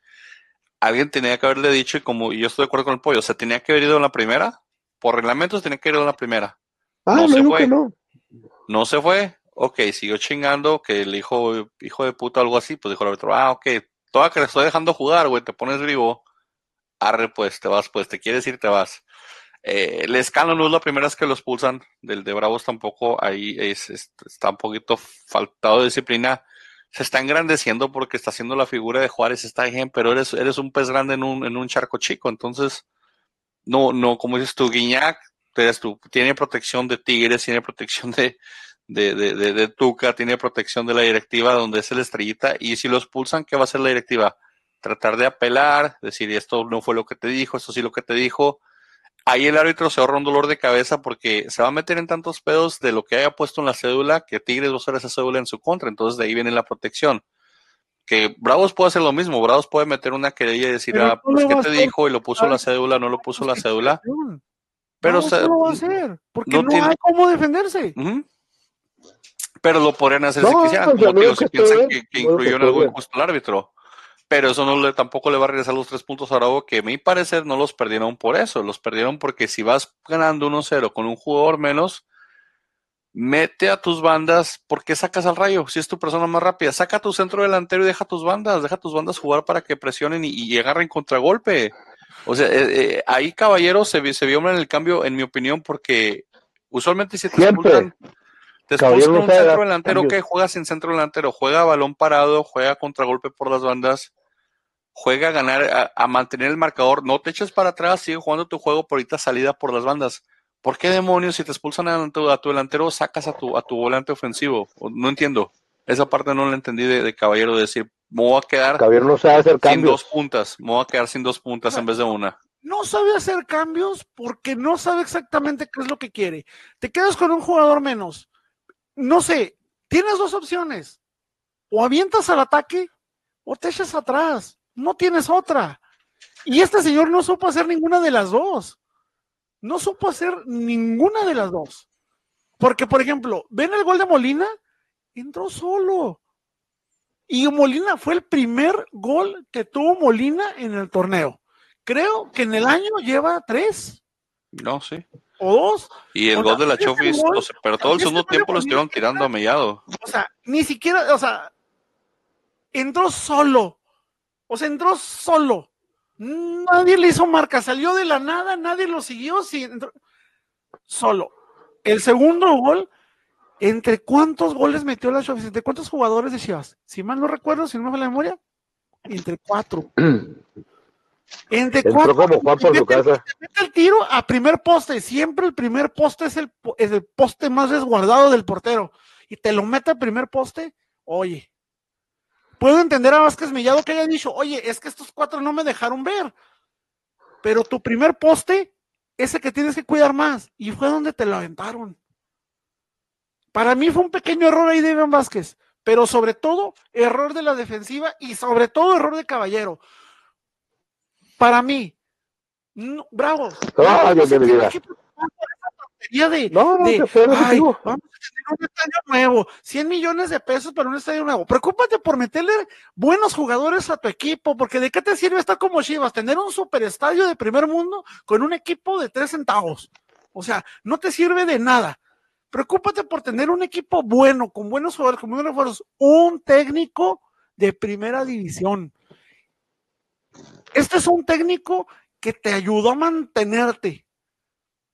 Alguien tenía que haberle dicho, y como y yo estoy de acuerdo con el pollo, o sea, tenía que haber ido en la primera. Por reglamentos tenía que haber ido en la primera. Ah, no, se fue. no. No se fue. Ok, siguió chingando, que el hijo, hijo de puta algo así, pues dijo el otro, ah, ok, toda que le estoy dejando jugar, güey, te pones vivo, arre, pues te vas, pues te quieres ir, te vas. Eh, el escándalo no es la primera vez que los pulsan, del de Bravos tampoco, ahí es, está un poquito faltado de disciplina, se está engrandeciendo porque está haciendo la figura de Juárez, está bien, pero eres, eres un pez grande en un, en un charco chico, entonces, no, no, como dices tú, Guiñac, tiene protección de Tigres, tiene protección de, de, de, de, Tuca, tiene protección de la directiva donde es el estrellita, y si los pulsan, ¿qué va a hacer la directiva? Tratar de apelar, decir, esto no fue lo que te dijo, esto sí lo que te dijo. Ahí el árbitro se ahorra un dolor de cabeza porque se va a meter en tantos pedos de lo que haya puesto en la cédula que Tigres va a usar esa cédula en su contra, entonces de ahí viene la protección. Que Bravos puede hacer lo mismo, Bravos puede meter una querella y decir, ah, pues qué te dijo y lo puso la cédula, no lo puso la cédula. Pero no, lo va a hacer, porque no, hay cómo defenderse. Pero lo podrían hacer si quisieran, como digo, si piensan que, incluyó en algo injusto al árbitro. Pero eso no le, tampoco le va a regresar los tres puntos a Bravo, que a mi parecer no los perdieron por eso, los perdieron porque si vas ganando 1-0 con un jugador menos, mete a tus bandas, ¿por qué sacas al rayo? Si es tu persona más rápida, saca tu centro delantero y deja tus bandas, deja tus bandas jugar para que presionen y, y agarren contragolpe. O sea, eh, eh, ahí Caballero se, se vio en el cambio, en mi opinión, porque usualmente si te expulsan, te expulsan un centro delantero que juega sin centro delantero, juega balón parado, juega contragolpe por las bandas, juega a ganar, a, mantener el marcador, no te eches para atrás, sigue jugando tu juego por ahorita salida por las bandas. ¿Por qué demonios si te expulsan a tu, a tu delantero sacas a tu, a tu volante ofensivo? No entiendo. Esa parte no la entendí de, de Caballero de decir, me voy a quedar no sabe hacer sin dos puntas, me voy a quedar sin dos puntas en vez de una. No sabe hacer cambios porque no sabe exactamente qué es lo que quiere. Te quedas con un jugador menos. No sé, tienes dos opciones. O avientas al ataque o te echas atrás. No tienes otra. Y este señor no supo hacer ninguna de las dos. No supo hacer ninguna de las dos. Porque, por ejemplo, ven el gol de Molina, entró solo. Y Molina fue el primer gol que tuvo Molina en el torneo. Creo que en el año lleva tres. No, sí. O dos. Y el gol de la Chofis, pero todo el segundo tiempo lo estuvieron tirando a mellado. O sea, ni siquiera, o sea, entró solo. O sea, entró solo. Nadie le hizo marca, salió de la nada, nadie lo siguió, sí, entró solo. El segundo gol ¿Entre cuántos goles metió la Chofis? ¿Entre cuántos jugadores de Chivas? Si mal no recuerdo, si no me falla la memoria, entre cuatro. [clears throat] Entre cuatro. como Juan por su casa. Mete el tiro a primer poste. Siempre el primer poste es el, es el poste más resguardado del portero. Y te lo mete al primer poste. Oye, puedo entender a Vázquez Millado que haya dicho, oye, es que estos cuatro no me dejaron ver. Pero tu primer poste, ese que tienes que cuidar más. Y fue donde te lo aventaron. Para mí fue un pequeño error ahí de Iván Vázquez, pero sobre todo error de la defensiva y sobre todo error de Caballero. Para mí, bravo. No, de, no, no, ay, vamos un estadio nuevo, 100 millones de pesos para un estadio nuevo. Preocúpate por meterle buenos jugadores a tu equipo, porque de qué te sirve estar como Chivas, tener un superestadio de primer mundo con un equipo de tres centavos. O sea, no te sirve de nada. Preocúpate por tener un equipo bueno, con buenos jugadores, con buenos refuerzos, un técnico de primera división. Este es un técnico que te ayudó a mantenerte,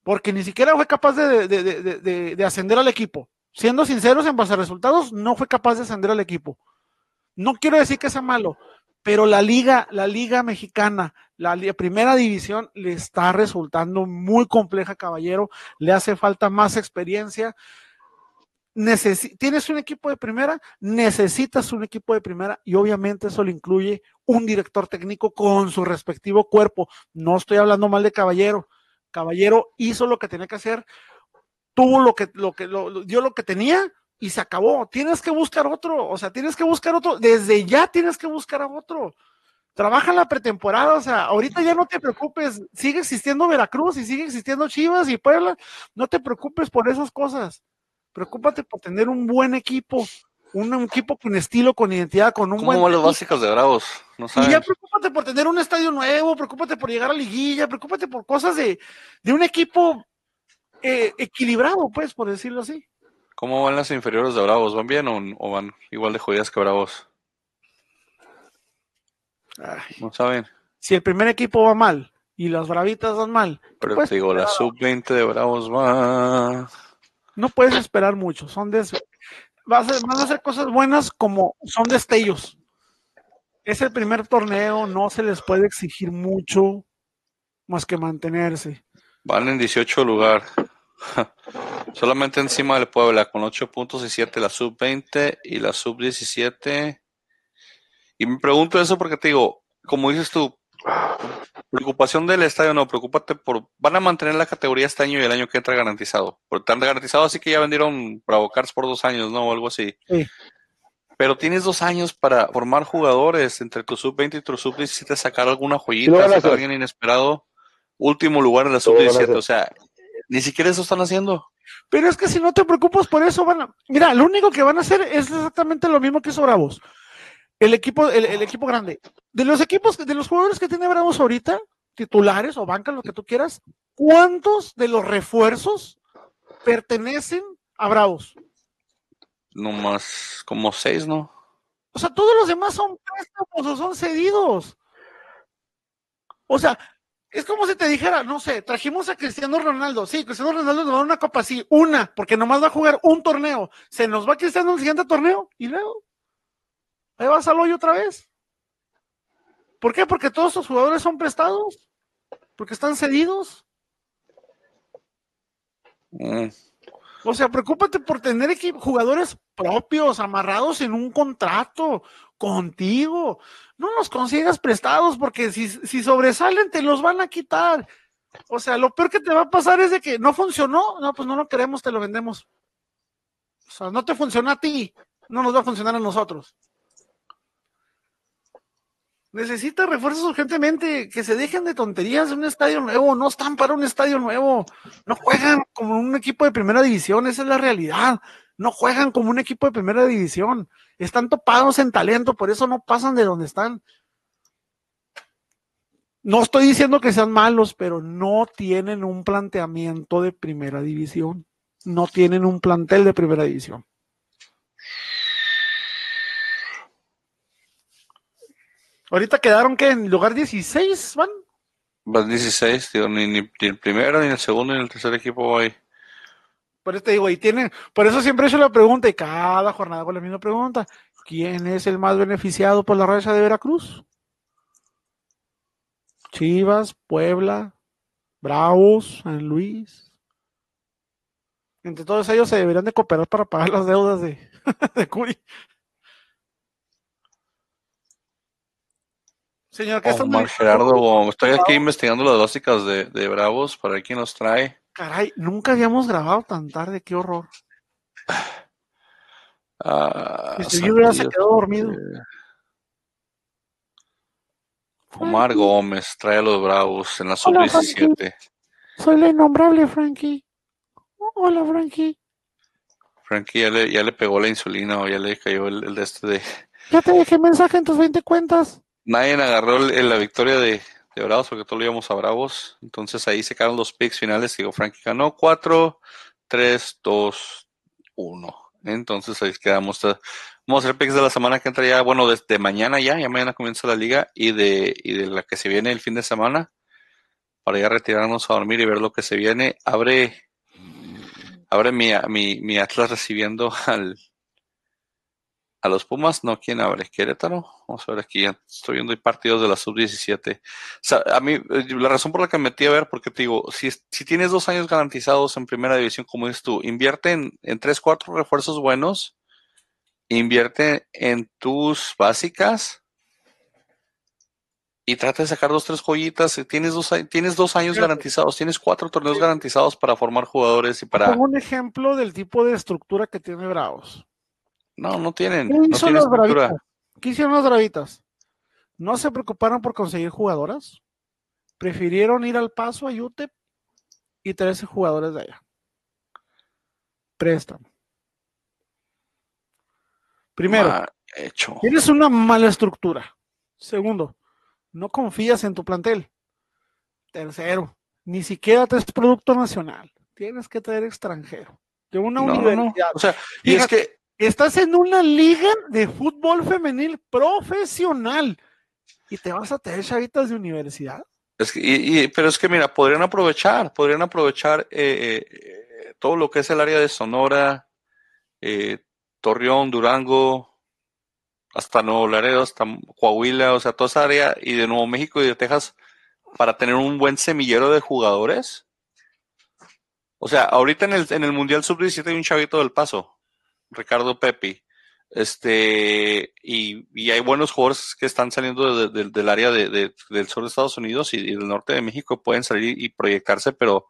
porque ni siquiera fue capaz de, ascender al equipo. Siendo sinceros en base a resultados, no fue capaz de ascender al equipo. No quiero decir que sea malo, pero la liga, la liga mexicana, la primera división le está resultando muy compleja, caballero. Le hace falta más experiencia. tienes un equipo de primera, necesitas un equipo de primera y obviamente eso le incluye un director técnico con su respectivo cuerpo. No estoy hablando mal de Caballero. Caballero hizo lo que tenía que hacer, tuvo lo que, lo que, dio lo que tenía, y se acabó. Tienes que buscar otro, o sea, tienes que buscar otro, desde ya tienes que buscar a otro. Trabaja en la pretemporada, o sea, ahorita ya no te preocupes, sigue existiendo Veracruz y sigue existiendo Chivas y Puebla, no te preocupes por esas cosas. Preocúpate por tener un buen equipo, un, equipo con estilo, con identidad, con un buen. Como los básicos de Bravos, no Y ya preocúpate por tener un estadio nuevo, preocúpate por llegar a liguilla, preocúpate por cosas de, de un equipo eh, equilibrado, pues, por decirlo así. ¿Cómo van las inferiores de Bravos? ¿Van bien o, van igual de jodidas que Bravos? no saben. Si el primer equipo va mal y las Bravitas van mal. Pero te digo, la sub-20 de Bravos va. No puedes esperar mucho. Son de. Vas a, van a hacer cosas buenas como son destellos. Es el primer torneo, no se les puede exigir mucho más que mantenerse. Van en 18 lugar. [laughs] Solamente encima del Puebla con 8 puntos y 7 la sub-20 y la sub-17. Y me pregunto eso porque te digo, como dices tú, preocupación del estadio no, preocúpate por, van a mantener la categoría este año y el año que entra garantizado. Porque están garantizado, así que ya vendieron Bravo Cars por dos años, ¿no? O algo así. Pero tienes dos años para formar jugadores entre tu sub-20 y tu sub-17, sacar alguna joyita, sacar a alguien inesperado. Último lugar en la sub-17, o sea, ni siquiera eso están haciendo. Pero es que si no te preocupas por eso, van a... Mira, lo único que van a hacer es exactamente lo mismo que hizo Bravos. El equipo, el, equipo grande. De los equipos, de los jugadores que tiene Bravos ahorita, titulares o bancas, lo que tú quieras, ¿cuántos de los refuerzos pertenecen a Bravos? No más, como seis, ¿no? O sea, todos los demás son préstamos o son cedidos. O sea, es como si te dijera, no sé, trajimos a Cristiano Ronaldo. Sí, Cristiano Ronaldo nos va a dar una copa, sí, una, porque nomás va a jugar un torneo. Se nos va Cristiano en el siguiente torneo y luego ahí vas al hoyo otra vez. ¿Por qué? Porque todos estos jugadores son prestados, porque están cedidos. Mm. O sea, preocúpate por tener jugadores propios, amarrados en un contrato contigo. No los consigas prestados porque si, si sobresalen te los van a quitar. O sea, lo peor que te va a pasar es de que no funcionó, no, pues no lo queremos, te lo vendemos. O sea, no te funciona a ti, no nos va a funcionar a nosotros. Necesita refuerzos urgentemente, que se dejen de tonterías un estadio nuevo, no están para un estadio nuevo, no juegan como un equipo de primera división, esa es la realidad, no juegan como un equipo de primera división, están topados en talento, por eso no pasan de donde están. No estoy diciendo que sean malos, pero no tienen un planteamiento de primera división, no tienen un plantel de primera división. Ahorita quedaron que en lugar 16 van. Van 16, digo, ni, el primero, ni el segundo, ni el tercer equipo ahí. Por eso te digo, y tienen, por eso siempre he hecho la pregunta, y cada jornada con la misma pregunta. ¿Quién es el más beneficiado por la racha de Veracruz? Chivas, Puebla, Bravos, San Luis. Entre todos ellos se deberían de cooperar para pagar las deudas de, [laughs] de Curi. Señor, ¿qué Omar Gerardo, estoy aquí investigando las básicas de, de, Bravos para ver quién nos trae. Caray, nunca habíamos grabado tan tarde, qué horror. Ah, este ya se quedó dormido. Omar Gómez trae a los Bravos en la sub-17. Soy la innombrable, Frankie. Hola, Frankie. Frankie ya le, ya le pegó la insulina o ya le cayó el, el de este de. Ya te dejé mensaje en tus 20 cuentas nadie agarró la victoria de, Bravos porque todos lo íbamos a Bravos. Entonces ahí se quedaron los picks finales. Digo, Frankie ganó cuatro, 3, 2, 1. Entonces ahí quedamos. Vamos a hacer picks de la semana que entra ya, bueno, desde mañana ya, ya mañana comienza la liga y de, y de la que se viene el fin de semana para ya retirarnos a dormir y ver lo que se viene. Abre, abre mi, mi, mi Atlas recibiendo al, a los Pumas, no, ¿quién abre? Querétaro. Vamos a ver aquí, estoy viendo partidos de la sub-17. O sea, a mí, eh, la razón por la que me metí a ver, porque te digo, si, si tienes dos años garantizados en primera división, como dices tú, invierte en, en tres, cuatro refuerzos buenos, invierte en tus básicas y trata de sacar dos, tres joyitas. Tienes dos, tienes dos años garantizados, tienes cuatro torneos garantizados para formar jugadores y para. Pongo un ejemplo del tipo de estructura que tiene Bravos. No, no tienen. ¿Qué, no hicieron los bravitas? ¿Qué hicieron los bravitas? No se preocuparon por conseguir jugadoras. Prefirieron ir al paso a UTEP y traerse jugadores de allá. Préstamo. Primero, hecho. tienes una mala estructura. Segundo, no confías en tu plantel. Tercero, ni siquiera te es producto nacional. Tienes que traer extranjero. De una universidad. O sea, y es que Estás en una liga de fútbol femenil profesional y te vas a tener chavitas de universidad. Es que, pero es que mira, podrían aprovechar, podrían aprovechar eh, eh, todo lo que es el área de Sonora, eh, Torreón, Durango, hasta Nuevo Laredo, hasta Coahuila, o sea, toda esa área y de Nuevo México y de Texas para tener un buen semillero de jugadores. O sea, ahorita en el, en el Mundial Sub-17 hay un chavito del paso. Ricardo Pepi. Este, y, hay buenos jugadores que están saliendo del área de, del sur de Estados Unidos y, del norte de México, pueden salir y proyectarse, pero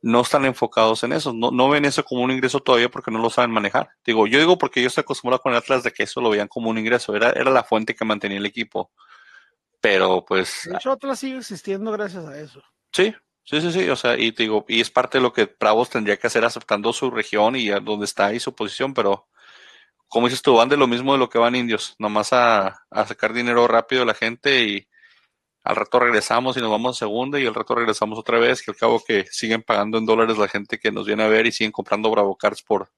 no están enfocados en eso, no, no ven eso como un ingreso todavía porque no lo saben manejar. Digo, yo digo porque yo estoy acostumbrado con Atlas de que eso lo veían como un ingreso, era, era la fuente que mantenía el equipo. Pero pues. De hecho, Atlas sigue existiendo gracias a eso. Sí, Sí, sí, sí, o sea, y digo, y es parte de lo que Bravos tendría que hacer aceptando su región y a donde está ahí su posición, pero como dices tú, van de lo mismo de lo que van indios, nomás a, a sacar dinero rápido de la gente y al rato regresamos y nos vamos a segunda y al rato regresamos otra vez, que al cabo que siguen pagando en dólares la gente que nos viene a ver y siguen comprando Bravo Cards por,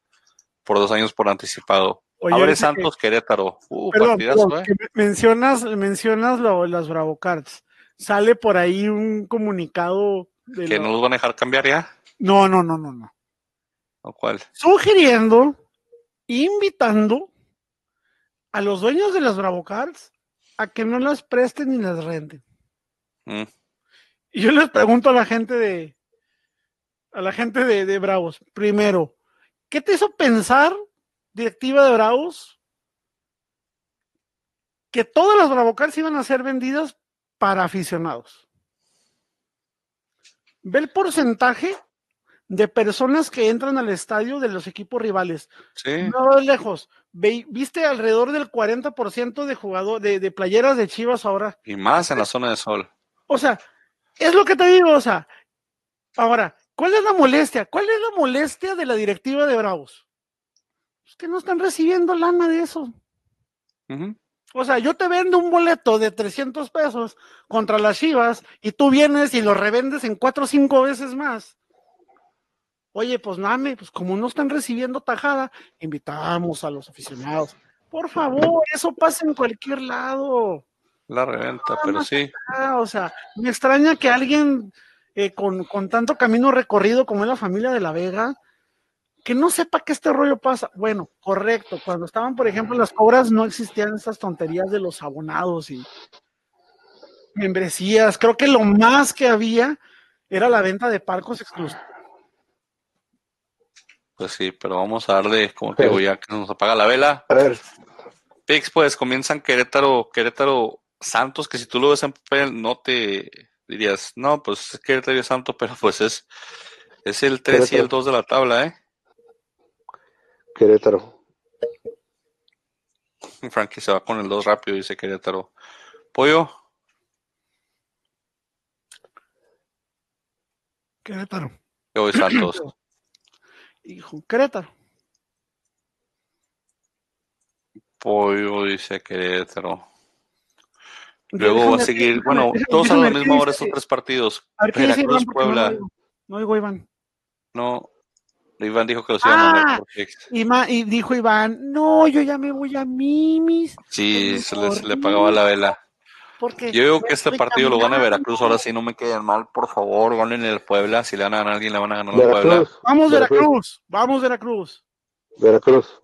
por dos años por anticipado. Abre Santos Querétaro. Uh, perdón, ¿eh? mencionas, mencionas lo, las Bravo Cards. Sale por ahí un comunicado ¿Que no los van a dejar cambiar ya? No, no, no, no, no. ¿O cuál? Sugiriendo, invitando a los dueños de las Bravo Cards a que no las presten ni las renten. Mm. Y yo les pregunto a la gente de a la gente de, de, Bravos, primero, ¿qué te hizo pensar, directiva de Bravos, que todas las Bravo Cards iban a ser vendidas para aficionados? Ve el porcentaje de personas que entran al estadio de los equipos rivales. Sí. No lejos. viste alrededor del 40% de jugadores, de, playeras de Chivas ahora. Y más en la zona de sol. O sea, es lo que te digo, o sea, ahora, ¿cuál es la molestia? ¿Cuál es la molestia de la directiva de Bravos? Es que no están recibiendo lana de eso. O sea, yo te vendo un boleto de 300 pesos contra las Chivas y tú vienes y lo revendes en cuatro o cinco veces más. Oye, pues mame, pues como no están recibiendo tajada, invitamos a los aficionados. Por favor, eso pasa en cualquier lado. La reventa, pero sí. o sea, me extraña que alguien eh, con, con tanto camino recorrido como es la familia de la Vega, que no sepa que este rollo pasa. Bueno, correcto. Cuando estaban, por ejemplo, las cobras, no existían esas tonterías de los abonados y membresías. Creo que lo más que había era la venta de palcos exclusivos. Pues sí, pero vamos a darle, como te digo, ya que nos apaga la vela. A ver. Pix, pues comienzan Querétaro, Querétaro Santos, que si tú lo ves en papel, no te dirías, no, pues es Querétaro y Santos, pero pues es, es el 3 y el 2 de la tabla, ¿eh? Querétaro. Frankie se va con el 2 rápido, dice Querétaro. Pollo. Querétaro. Yo voy Santos. [clears throat] Hijo, Querétaro. Pollo dice Querétaro. Luego va a seguir, bueno, todos a la misma hora estos tres partidos. Veracruz, Puebla. No digo Iván. No, Iván dijo que los iban a mandar ah, y, dijo Iván, no, yo ya me voy a Mimis. Sí, se le, pagaba la vela. Porque yo digo que este partido lo gana Veracruz, ahora sí no me queden mal, por favor, ganen el Puebla, si le ganan a alguien le van a ganar al Puebla. Vamos Veracruz, vamos Veracruz. Veracruz.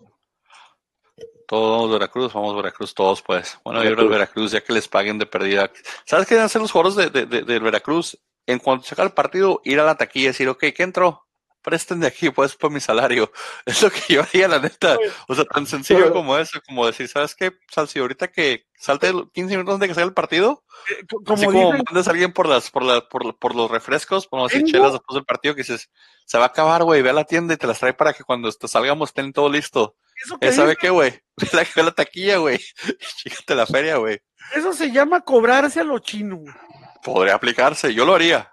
Todos Veracruz, vamos Veracruz, todos pues. Bueno, yo el Veracruz, ya que les paguen de pérdida. ¿Sabes qué deben hacer los jugadores de, de, de, Veracruz? En cuanto se el partido, ir a la taquilla y decir, ok, ¿qué entró? Presten de aquí, pues, por mi salario. [laughs] Es lo que yo haría, la neta. O sea, tan sencillo como eso, como decir, ¿sabes qué, Salsi? Ahorita que salte 15 minutos antes de que salga el partido, eh, como así como mandas a alguien por las, por la, por, por los refrescos, ponemos así chelas después del partido, que dices, se va a acabar, güey, ve a la tienda y te las trae para que cuando salgamos estén todo listo. ¿Eso ¿Sabe qué, güey? [laughs] Ve la, la taquilla, güey. [laughs] Chígate la feria, güey. Eso se llama cobrarse a lo chino. Podría aplicarse, yo lo haría.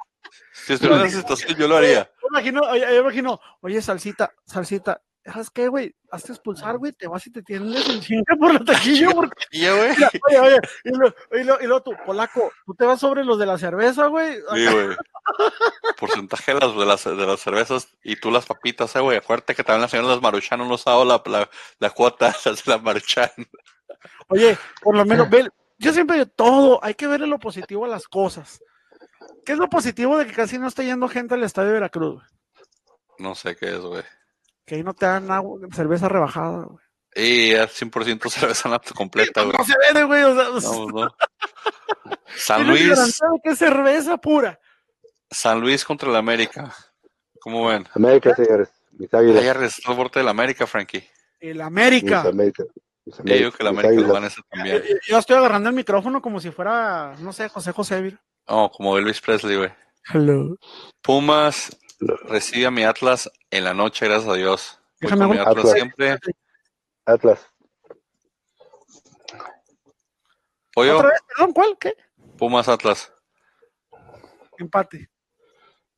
Si estuviera en esa situación, yo lo haría. Yo imagino, yo imagino, oye, salsita, salsita, ¿sabes qué, güey? Hazte expulsar, güey, te vas y te tienes en chinga por la taquilla, porque... güey. Oye, oye, y luego, y, lo, y luego tú, polaco, tú te vas sobre los de la cerveza, güey. Sí, güey. Porcentaje de las, de las, de las cervezas y tú las papitas, eh, güey. Acuérdate que también la señora de las Maruchan no nos ha dado la, la, la cuota [laughs] de las Maruchan. Oye, por lo menos, ve, yo siempre digo, todo, hay que verle lo positivo a las cosas. ¿Qué es lo positivo de que casi no está yendo gente al estadio de Veracruz? No sé qué es, güey. Que ahí no te dan agua, cerveza rebajada, güey. Y es 100% cerveza completa, güey. No se vende, güey. O sea, no, no. [laughs] San Luis. que es cerveza pura. San Luis contra el América. ¿Cómo ven? América, señores. Mis águilas. Ayer el borde del América, Frankie. El América. América. Yo digo que el América lo van a hacer también. Yo estoy agarrando el micrófono como si fuera, no sé, José José Vir. Oh, como Elvis Presley, güey. Hello. Pumas recibe a mi Atlas en la noche, gracias a Dios. Déjame mi Atlas, siempre. Atlas. ¿Pollo? ¿Otra vez? Perdón, ¿cuál? ¿Qué? Pumas Atlas. Empate.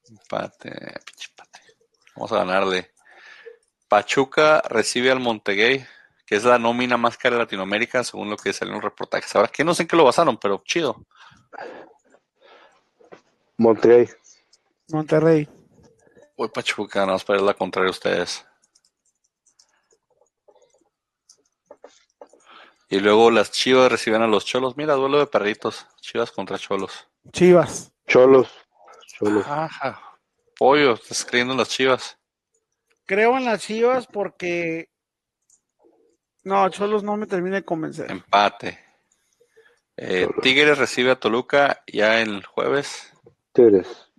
Empate, empate. Vamos a ganarle. Pachuca recibe al Monteguey, que es la nómina más cara de Latinoamérica, según lo que salió en un reportaje. Ahora que no sé en qué lo basaron, pero chido. Monterrey. Monterrey. Voy Pachuca, nada más para ir la contraria a ustedes. Y luego las Chivas reciben a los Cholos. Mira, duelo de perritos. Chivas contra Cholos. Chivas. Cholos. Cholos. Ajá. Pollo, estás creyendo en las Chivas. Creo en las Chivas porque. No, Cholos no me termina de convencer. Empate. Eh, Tigres recibe a Toluca ya el jueves. Tigres.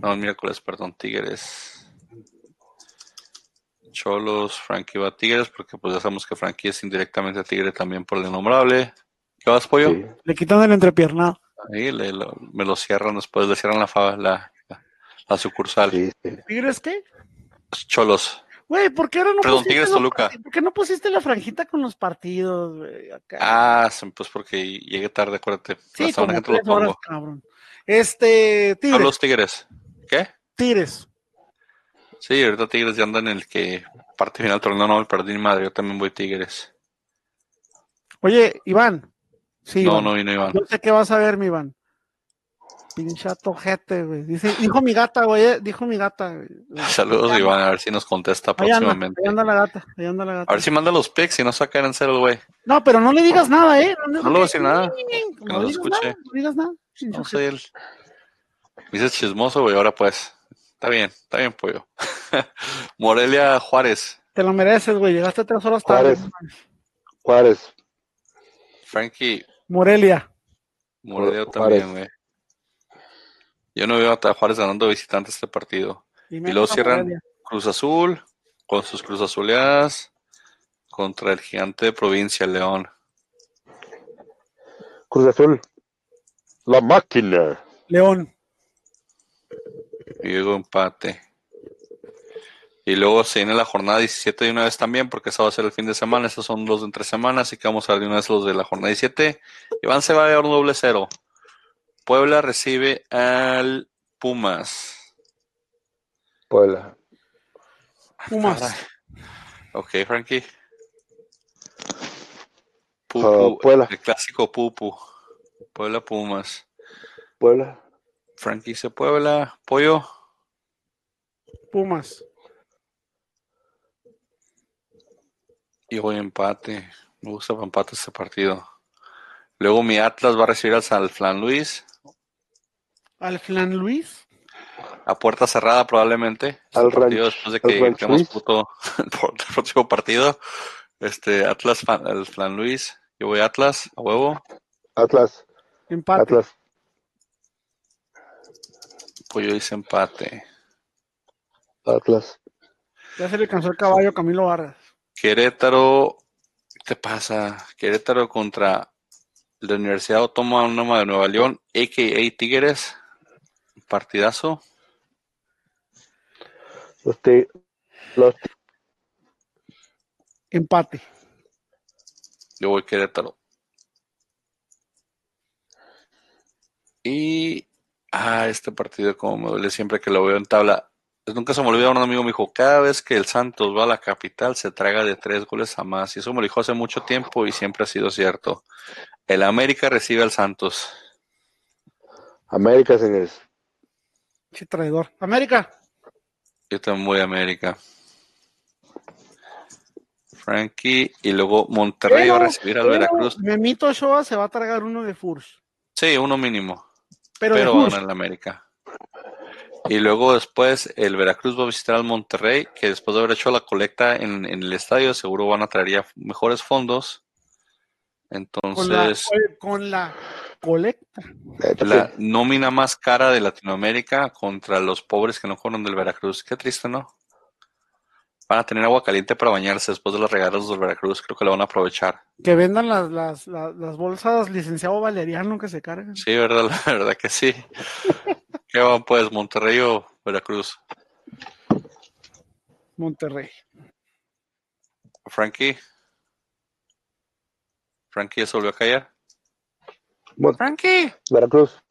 No, el miércoles, perdón, Tigres. Cholos, Frankie va a Tigres, porque pues ya sabemos que Frankie es indirectamente a Tigre también por el innombrable. ¿Qué vas, pollo? Le quitan el entrepiernado. Ahí me lo cierran después, le cierran la, la, la sucursal. ¿Tigres qué? Cholos. Güey, ¿por qué ahora no Perdón, Tigres Toluca. ¿Por qué no pusiste la franjita con los partidos, güey? Ah, pues porque llegué tarde, acuérdate. Sí, como tres horas, cabrón. Este, Tigres. los Tigres. ¿Qué? Tigres. Sí, ahorita Tigres ya andan en el que parte final del torneo no perdí ni madre, yo también voy Tigres. Oye, Iván. Sí, no, no vino Iván. Yo sé qué vas a ver, mi Iván. Pinchato jete, güey. Dice, dijo mi gata, güey, eh, dijo mi gata. [laughs] Saludos, Iván, a ver si nos contesta próximamente. ahí anda la gata, ahí anda la gata. A ver si manda los pics y no saca en cero, güey. No, pero no le digas nada, eh. No, le voy a decir nada. No, lo escuche. no digas nada. No soy él. Me dices chismoso, güey, ahora pues. Está bien, está bien, pollo. [laughs] Morelia Juárez. Te lo mereces, güey. Llegaste tres horas tarde. Juárez. Frankie. Morelia. Morelia también, güey. Yo no veo a Juárez ganando visitantes este partido. Y, luego cierran Cruz Azul con sus Cruz Azuleadas contra el gigante de provincia León. Cruz Azul. La máquina. León. Y luego empate. Y luego se viene la jornada 17 de una vez también, porque esa va a ser el fin de semana. Estos son los de entre semanas, así que vamos a ver de una vez los de la jornada 17. Iván se va a dar un doble cero. Puebla recibe al Pumas. Puebla. Pumas. Ok, Frankie. Pupu, Puebla. El clásico Pupu. Puebla Pumas. Puebla. Frankie se Puebla. Pollo. Pumas. Y voy empate. Me gusta empate este partido. Luego mi Atlas va a recibir al Flan Luis. ¿Al Flan Luis? A puerta cerrada probablemente. Al partido después de que tenemos puto [laughs] por el próximo partido. Este, Atlas, el Flan Luis. Yo voy Atlas, a huevo. Atlas. Empate. Atlas. Pues yo hice empate. Atlas. Ya se le cansó el caballo a Camilo Vargas. Querétaro, ¿qué te pasa? Querétaro contra la Universidad Autónoma de Nueva León, a.k.a. Tigres. Partidazo. Los, los Empate. Yo voy Querétaro. Y. Ah, este partido, como me duele siempre que lo veo en tabla. Pues nunca se me olvida, un amigo me dijo: cada vez que el Santos va a la capital, se traga de tres goles a más. Y eso me lo dijo hace mucho tiempo y siempre ha sido cierto. El América recibe al Santos. América, señores. Sí, traidor. América. Yo también voy a América. Frankie y luego Monterrey va a recibir al Veracruz. Memito Ochoa se va a tragar uno de Furs. Sí, uno mínimo. Pero, pero van en América. Y luego después el Veracruz va a visitar al Monterrey, que después de haber hecho la colecta en, el estadio, seguro van a traer ya mejores fondos. Entonces. Con la, colecta. La nómina más cara de Latinoamérica contra los pobres que no fueron del Veracruz. Qué triste, ¿no? Van a tener agua caliente para bañarse después de las regalas del Veracruz. Creo que lo van a aprovechar. Que vendan las, las, las, bolsas licenciado Valeriano que se cargan. Sí, verdad, [laughs] la verdad que sí. ¿Qué van pues, Monterrey o Veracruz? Monterrey. Frankie. Frankie ya se volvió a callar. Frankie. Veracruz.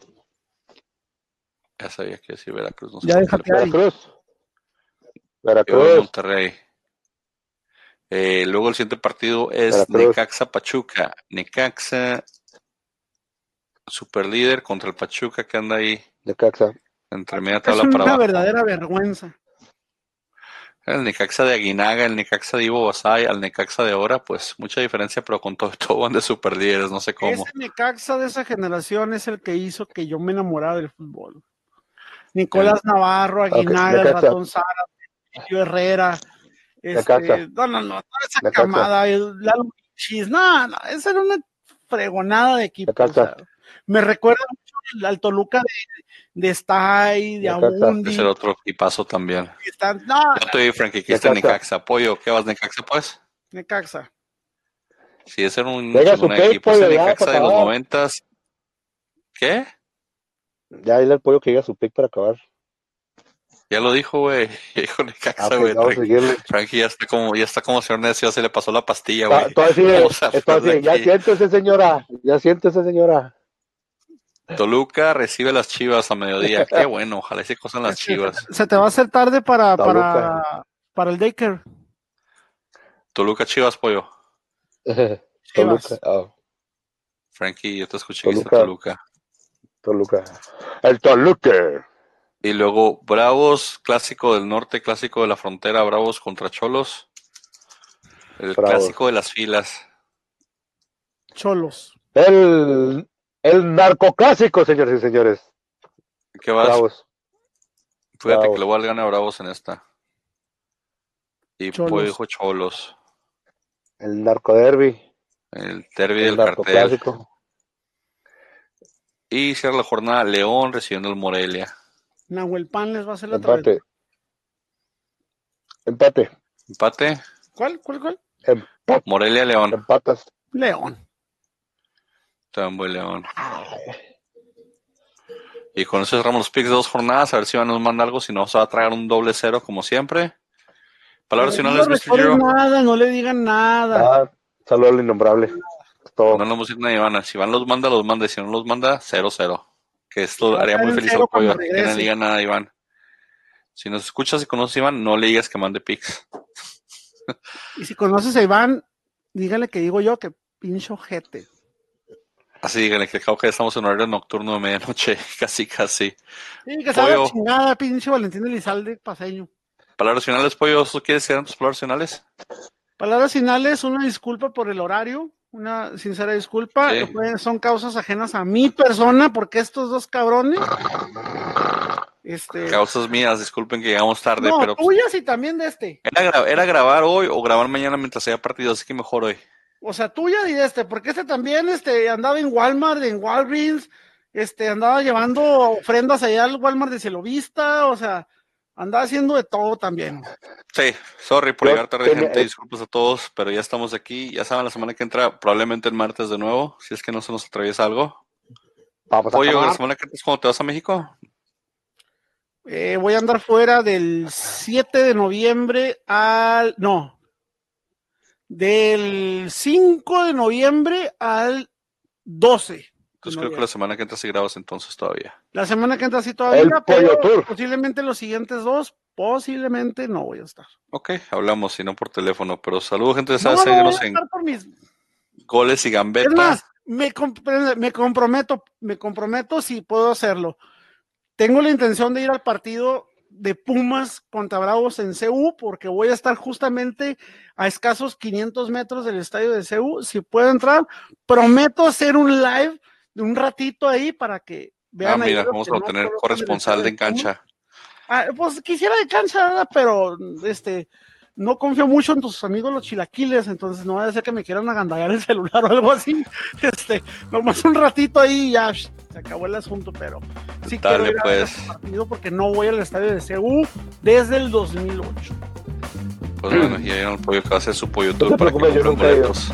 Ya sabía que sí, Veracruz. No ya déjate Veracruz. Veracruz. Monterrey. Eh, luego el siguiente partido es Necaxa Pachuca. Necaxa, super líder contra el Pachuca que anda ahí. Necaxa. Entre media tabla es una verdadera vergüenza. El Necaxa de Aguinaga, el Necaxa de Ivo Basay, al Necaxa de ahora, pues mucha diferencia, pero con todo, [laughs] todo van de super líderes, no sé cómo. Ese Necaxa de esa generación es el que hizo que yo me enamorara del fútbol. Nicolás Navarro, Aguinaga, el Ratón Sara, Herrera, este, no, no, no, esa camada, la no, no, esa era una fregonada de equipo. me recuerda mucho al Toluca de, de Stay, de Abundi. Es el otro equipazo también. Están, no, Yo estoy Frankie, que está Necaxa. Apoyo, ¿qué vas Necaxa, pues? Necaxa. Sí, ese era un, un equipo de Necaxa de los noventas. ¿Qué? Ya dile al pollo que diga su pick para acabar. Ya lo dijo, güey. [laughs] Necaxa, ah, güey. Frankie ya está como, ya está como señor necio, se le pasó la pastilla, güey. ya siéntese, señora. Ya siéntese, señora. Toluca recibe las chivas a mediodía. [laughs] Qué bueno, ojalá se cosan las chivas. Se te va a hacer tarde para, para, para el Daker. Toluca Chivas, pollo. [laughs] Toluca. Oh. Frankie, yo te escuché Toluca. que Toluca. Toluca. El Toluca. Y luego Bravos, clásico del norte, clásico de la frontera, Bravos contra Cholos. El clásico de las filas. Cholos. El, el narcoclásico, señores y señores. ¿Qué vas? Bravos. Fíjate que le voy a ganar a Bravos en esta. Y pues dijo Cholos. El narcoderby. El derby del cartel. Y cierra la jornada León recibiendo el Morelia. Nahuel Pan les va a hacer la Empate. Empate. Empate. ¿Cuál? ¿Cuál? ¿Cuál? Empate. Morelia León. Empatas. León. Tambo León. Y con eso cerramos los picks de dos jornadas. A ver si Iván nos manda algo. Si no, se va a traer un doble cero como siempre. Palabras finales, no le nada, no le digan nada. Ah, saludo al innombrable. No le vamos a decir nada, Iván. Si Iván los manda, los manda. Y si no los manda, cero cero que esto haría muy feliz al pollo. Que no le diga nada a Iván. Si nos escuchas y conoces a Iván, no le digas que mande pics. [laughs] y si conoces a Iván, dígale que digo yo que pincho jete. Así díganle que acabo que estamos en horario nocturno de medianoche, [laughs] casi, casi. Sí, que sabe chingada, pinche Valentín Elizalde paseño. Palabras finales, pollo, ¿tú quieres que tus palabras finales? Palabras finales, una disculpa por el horario, una sincera disculpa. Son causas ajenas a mi persona, porque estos dos cabrones. Este, causas mías, disculpen que llegamos tarde, no, pero. tuyas y también de este. Era, era grabar hoy o grabar mañana mientras haya partido, así que mejor hoy. O sea, tuya y de este, porque este también este, andaba en Walmart, en Walgreens, este, andaba llevando ofrendas allá al Walmart de Celovista, o sea, andaba haciendo de todo también. Sí, sorry por llegar tarde, gente, disculpas a todos, pero ya estamos aquí, ya saben, la semana que entra, probablemente el martes de nuevo, si es que no se nos atraviesa algo. Vamos Oye, la semana que entra es cuando te vas a México. Eh, voy a andar fuera del 7 de noviembre al, no, del 5 de noviembre al 12. Entonces creo que la semana que entra sí grabas entonces todavía. La semana que entra sí todavía, pero posiblemente los siguientes dos, posiblemente no voy a estar. Ok, hablamos, si no por teléfono, pero saludos gente, sabes, no, no en mis... goles y gambetas. Es más, me, me comprometo, me comprometo si puedo hacerlo. Tengo la intención de ir al partido de Pumas contra Bravos en CU, porque voy a estar justamente a escasos 500 metros del estadio de CU. Si puedo entrar, prometo hacer un live de un ratito ahí para que vean. Ah, mira, vamos a tener corresponsal de cancha. Ah, pues quisiera de cancha, pero este no confío mucho en tus amigos los chilaquiles, entonces no va a ser que me quieran agandallar el celular o algo así. [laughs] Este, nomás un ratito ahí y ya se acabó el asunto, pero sí quiero ir pues. partido porque no voy al estadio de CU desde el 2008. Pues bueno, y ahí el pollo que va a hacer su pollo tour para que compren boletos.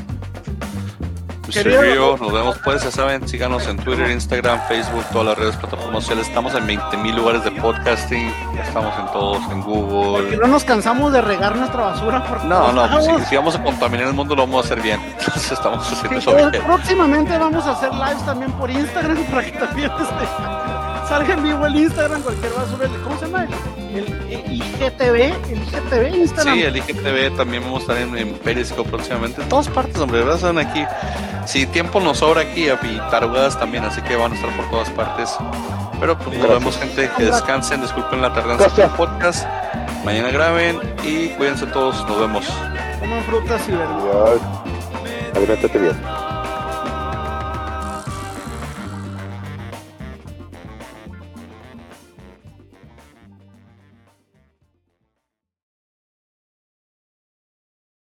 Querido, nos vemos pues, ya saben, síganos en Twitter, Instagram, Facebook, todas las redes, plataformas sociales. Estamos en 20.000 lugares de podcasting, estamos en todos, en Google. Porque no nos cansamos de regar nuestra basura. Por no, no, pues, si, vamos a contaminar el mundo lo vamos a hacer bien. Entonces estamos haciendo eso bien. Próximamente vamos a hacer lives también por Instagram [laughs] para que también este, salga en vivo el Instagram, cualquier basura. ¿Cómo se llama? El, IGTV, el IGTV Instagram. Sí, el IGTV también vamos a estar en, en Periscope próximamente. En todas partes, hombre, ¿verdad? Están aquí si tiempo nos sobra aquí y tarugadas también, así que van a estar por todas partes. Pero pues nos vemos gente, que descansen, disculpen la tardanza del podcast. Mañana graben y cuídense todos, nos vemos. Coman frutas y verduras. Alimentate bien.